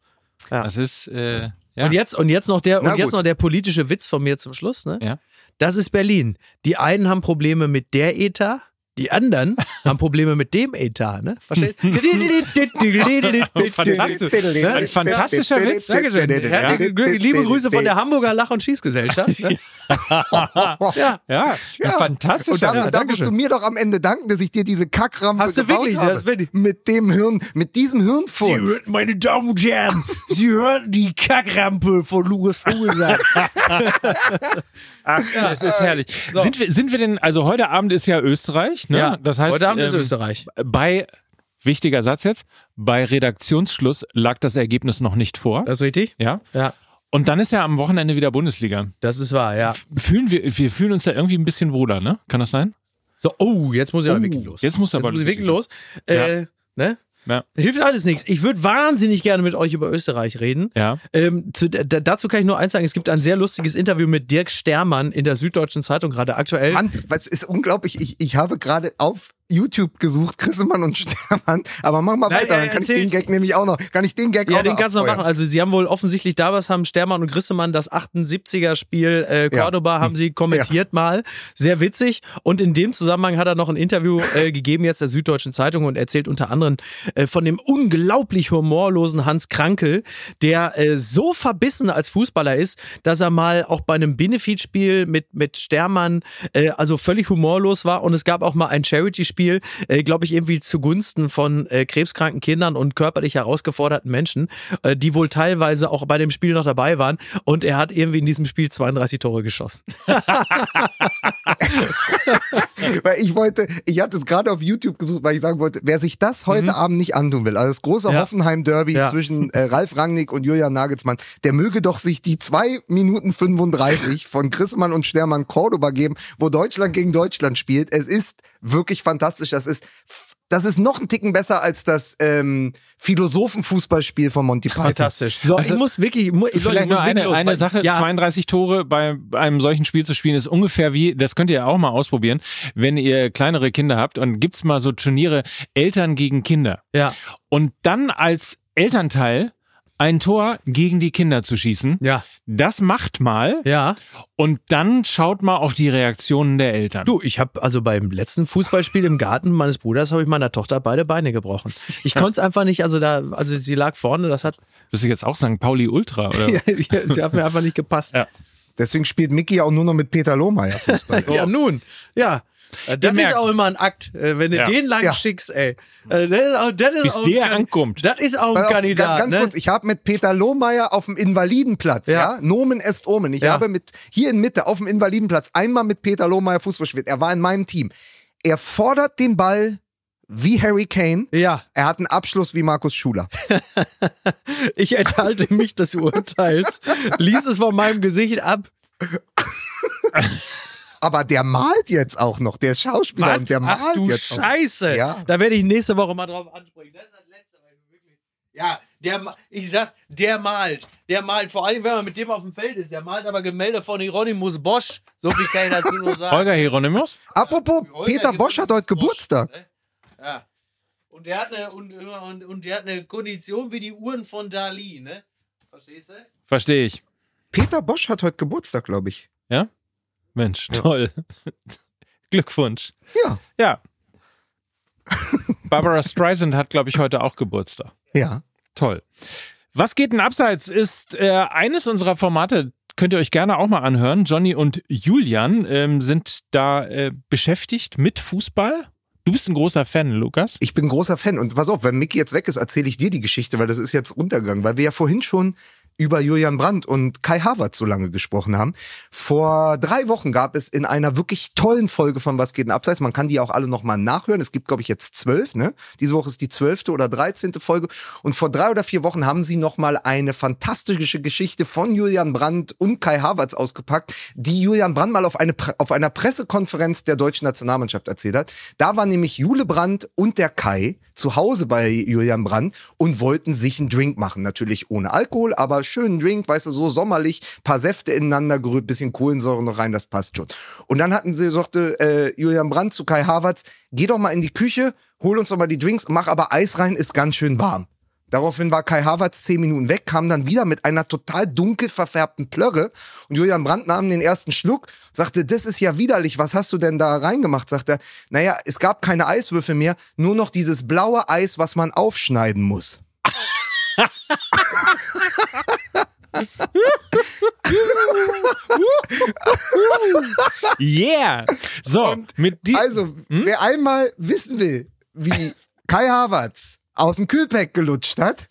ja. das ist, äh, ja. Und jetzt, und jetzt noch der, Na und jetzt gut. noch der politische Witz von mir zum Schluss, ne? Ja. Das ist Berlin. Die einen haben Probleme mit der ETA, die anderen haben Probleme mit dem Etat, ne? Verstehst Fantastisch. Ein fantastischer Witz. Dankeschön. Liebe Grüße von der Hamburger Lach- und Schießgesellschaft. Ne? Ja, ja, ein fantastischer Und da, Witz. da musst du mir doch am Ende danken, dass ich dir diese Kackrampe Hast du wirklich? habe. Das Mit dem Hirn, mit diesem Hirnfurz. meine Damen und Herren, Sie hören die Kackrampe von Lukas Vogelsang. Ach, das ist herrlich. Sind, wir, sind wir denn, also heute Abend ist ja Österreich, ne? Ja, das heißt, heute Abend ist ähm, Österreich. Bei, wichtiger Satz jetzt, bei Redaktionsschluss lag das Ergebnis noch nicht vor. Das ist richtig? Ja. Ja, Und dann ist ja am Wochenende wieder Bundesliga. das ist wahr, ja. Fühlen wir, wir fühlen uns ja irgendwie ein bisschen wohler, ne? Kann das sein? So, oh, jetzt muss ich aber Oh, wirklich los. jetzt muss er aber muss ich wirklich wirklich los. Äh, ne? Ja. Hilft alles nichts. Ich würde wahnsinnig gerne mit euch über Österreich reden. Ja. Ähm, zu, da, dazu kann ich nur eins sagen: Es gibt ein sehr lustiges Interview mit Dirk Stermann in der Süddeutschen Zeitung gerade aktuell. Mann, was ist unglaublich. Ich, ich habe gerade auf YouTube gesucht, Christemann und Stermann. Aber mach mal Nein, weiter, er dann kann ich erzählt- den Gag nämlich auch noch. Kann ich den Gag Ja, auch den noch kannst du noch machen. Also sie haben wohl offensichtlich damals haben Stermann und Grissemann das 78er-Spiel äh, Cordoba haben sie kommentiert mal. Sehr witzig. Und in dem Zusammenhang hat er noch ein Interview äh, gegeben jetzt der Süddeutschen Zeitung und erzählt unter anderem äh, von dem unglaublich humorlosen Hans Krankel, der äh, so verbissen als Fußballer ist, dass er mal auch bei einem Benefiz-Spiel mit, mit Stermann äh, also völlig humorlos war. Und es gab auch mal ein Charity-Spiel, äh, glaube ich, irgendwie zugunsten von äh, krebskranken Kindern und körperlich herausgeforderten Menschen, äh, die wohl teilweise auch bei dem Spiel noch dabei waren. Und er hat irgendwie in diesem Spiel 32 Tore geschossen. Weil ich wollte, ich hatte es gerade auf YouTube gesucht, weil ich sagen wollte, wer sich das heute Abend nicht antun will, also das große Mhm. Ja. Hoffenheim-Derby Ja. zwischen äh, Ralf Rangnick und Julian Nagelsmann, der möge doch sich die 2 Minuten 35 von Chrismann und Stermann Cordoba geben, wo Deutschland gegen Deutschland spielt. Es ist wirklich fantastisch. Das ist das ist noch ein Ticken besser als das ähm, Philosophenfußballspiel von Monty Python. Fantastisch. So, Also, ich muss wirklich, ich mu- Leute, Vielleicht ich muss nur eine, eine weil- Sache, Ja, 32 Tore bei einem solchen Spiel zu spielen, ist ungefähr wie, das könnt ihr auch mal ausprobieren, wenn ihr kleinere Kinder habt und gibt's mal so Turniere Eltern gegen Kinder. ja, Und dann als Elternteil ein Tor gegen die Kinder zu schießen, ja, das macht mal ja. und dann schaut mal auf die Reaktionen der Eltern. Du, ich habe also beim letzten Fußballspiel im Garten meines Bruders habe ich meiner Tochter beide Beine gebrochen. Ich konnte es einfach nicht, also da, also sie lag vorne, das hat, Bist du jetzt auch St. Pauli Ultra? Oder? ja, sie hat mir einfach nicht gepasst. Ja. Deswegen spielt Mickey auch nur noch mit Peter Lohmeier Fußball. Ja, nun, ja. Das ist merkt. auch immer ein Akt, äh, wenn du Ja. den lang Ja. schickst, ey. Äh, Das ist auch, das ist Bis auch der ankommt. Das ist auch ein auf, Kandidat. Ganz, ganz ne? kurz, ich habe mit Peter Lohmeier auf dem Invalidenplatz, ja, Ja. Nomen est Omen. Ich Ja. habe mit hier in Mitte auf dem Invalidenplatz einmal mit Peter Lohmeier Fußball gespielt. Er war in meinem Team. Er fordert den Ball wie Harry Kane. Ja, Er hat einen Abschluss wie Markus Schuler. ich enthalte mich des Urteils, lies es von meinem Gesicht ab. Aber der malt jetzt auch noch. Der ist Schauspieler und der malt Ach du jetzt auch. Scheiße. Ja. Da werde ich nächste Woche mal drauf ansprechen. Das ist das Letzte, weil wirklich. Ja, der, ich sag, der malt. Der malt. Vor allem, wenn man mit dem auf dem Feld ist. Der malt aber Gemälde von Hieronymus Bosch. So viel kann ich dazu nur sagen. Holger Hieronymus? Apropos, Holger Peter Bosch hat heute Hieronymus Geburtstag. ne? Ja. Und der hat eine, und, und, und der hat eine Kondition wie die Uhren von Dali, ne? Verstehst du? Verstehe ich. Peter Bosch hat heute Geburtstag, glaube ich. Ja? Mensch, toll. Glückwunsch. Ja. Ja. Barbara Streisand hat, glaube ich, heute auch Geburtstag. Ja. Toll. Was geht denn abseits ist äh, eines unserer Formate, könnt ihr euch gerne auch mal anhören. Johnny und Julian ähm, sind da äh, beschäftigt mit Fußball. Du bist ein großer Fan, Lukas. Ich bin großer Fan. Und pass auf, wenn Mickey jetzt weg ist, erzähle ich dir die Geschichte, weil das ist jetzt untergegangen. Weil wir ja vorhin schon über Julian Brandt und Kai Havertz so lange gesprochen haben. Vor drei Wochen gab es in einer wirklich tollen Folge von Was geht denn abseits, man kann die auch alle nochmal nachhören, es gibt glaube ich jetzt zwölf, ne? Diese Woche ist die zwölfte oder dreizehnte Folge und vor drei oder vier Wochen haben sie nochmal eine fantastische Geschichte von Julian Brandt und Kai Havertz ausgepackt, die Julian Brandt mal auf, eine, auf einer Pressekonferenz der deutschen Nationalmannschaft erzählt hat. Da waren nämlich Jule Brandt und der Kai zu Hause bei Julian Brandt und wollten sich einen Drink machen. Natürlich ohne Alkohol, aber schönen Drink, weißt du, so sommerlich, paar Säfte ineinander gerührt, bisschen Kohlensäure noch rein, das passt schon. Und dann hatten sie, sagte äh, Julian Brandt zu Kai Havertz, geh doch mal in die Küche, hol uns doch mal die Drinks, mach aber Eis rein, ist ganz schön warm. Daraufhin war Kai Havertz zehn Minuten weg, kam dann wieder mit einer total dunkel verfärbten Plörre und Julian Brandt nahm den ersten Schluck, sagte, das ist ja widerlich, was hast du denn da reingemacht? Sagt er, naja, es gab keine Eiswürfel mehr, nur noch dieses blaue Eis, was man aufschneiden muss. Yeah! So, Und mit die Also, wer einmal wissen will, wie Kai Havertz aus dem Kühlpack gelutscht hat,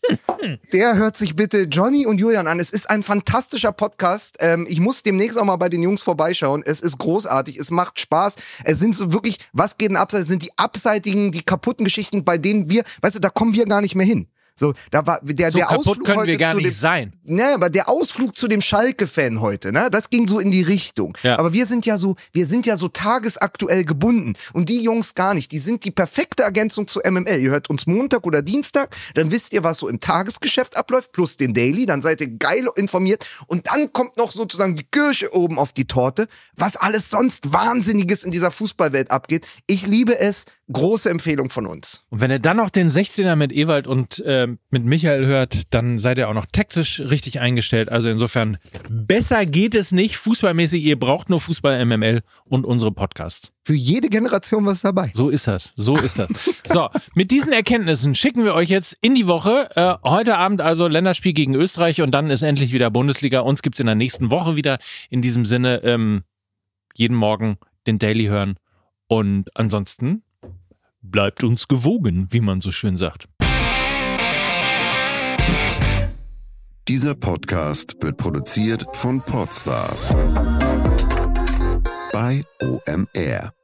der hört sich bitte Johnny und Julian an. Es ist ein fantastischer Podcast. Ähm, ich muss demnächst auch mal bei den Jungs vorbeischauen. Es ist großartig, es macht Spaß. Es sind so wirklich, was geht denn abseits? Es sind die abseitigen, die kaputten Geschichten, bei denen wir, weißt du, da kommen wir gar nicht mehr hin. So, da war der, so der Ausflug können heute wir gar zu nicht dem, sein. Ne, aber der Ausflug zu dem Schalke-Fan heute, ne, das ging so in die Richtung. Ja. Aber wir sind ja so, wir sind ja so tagesaktuell gebunden. Und die Jungs gar nicht. Die sind die perfekte Ergänzung zu MML. Ihr hört uns Montag oder Dienstag, dann wisst ihr, was so im Tagesgeschäft abläuft, plus den Daily, dann seid ihr geil informiert. Und dann kommt noch sozusagen die Kirsche oben auf die Torte, was alles sonst Wahnsinniges in dieser Fußballwelt abgeht. Ich liebe es. Große Empfehlung von uns. Und wenn ihr dann noch den 16er mit Ewald und äh, mit Michael hört, dann seid ihr auch noch taktisch richtig eingestellt. Also insofern, besser geht es nicht fußballmäßig. Ihr braucht nur Fußball MML und unsere Podcasts. Für jede Generation was dabei. So ist das. So ist das. so, mit diesen Erkenntnissen schicken wir euch jetzt in die Woche. Äh, heute Abend also Länderspiel gegen Österreich und dann ist endlich wieder Bundesliga. Uns gibt's in der nächsten Woche wieder. In diesem Sinne, ähm, jeden Morgen den Daily hören. Und ansonsten bleibt uns gewogen, wie man so schön sagt. Dieser Podcast wird produziert von Podstars bei OMR.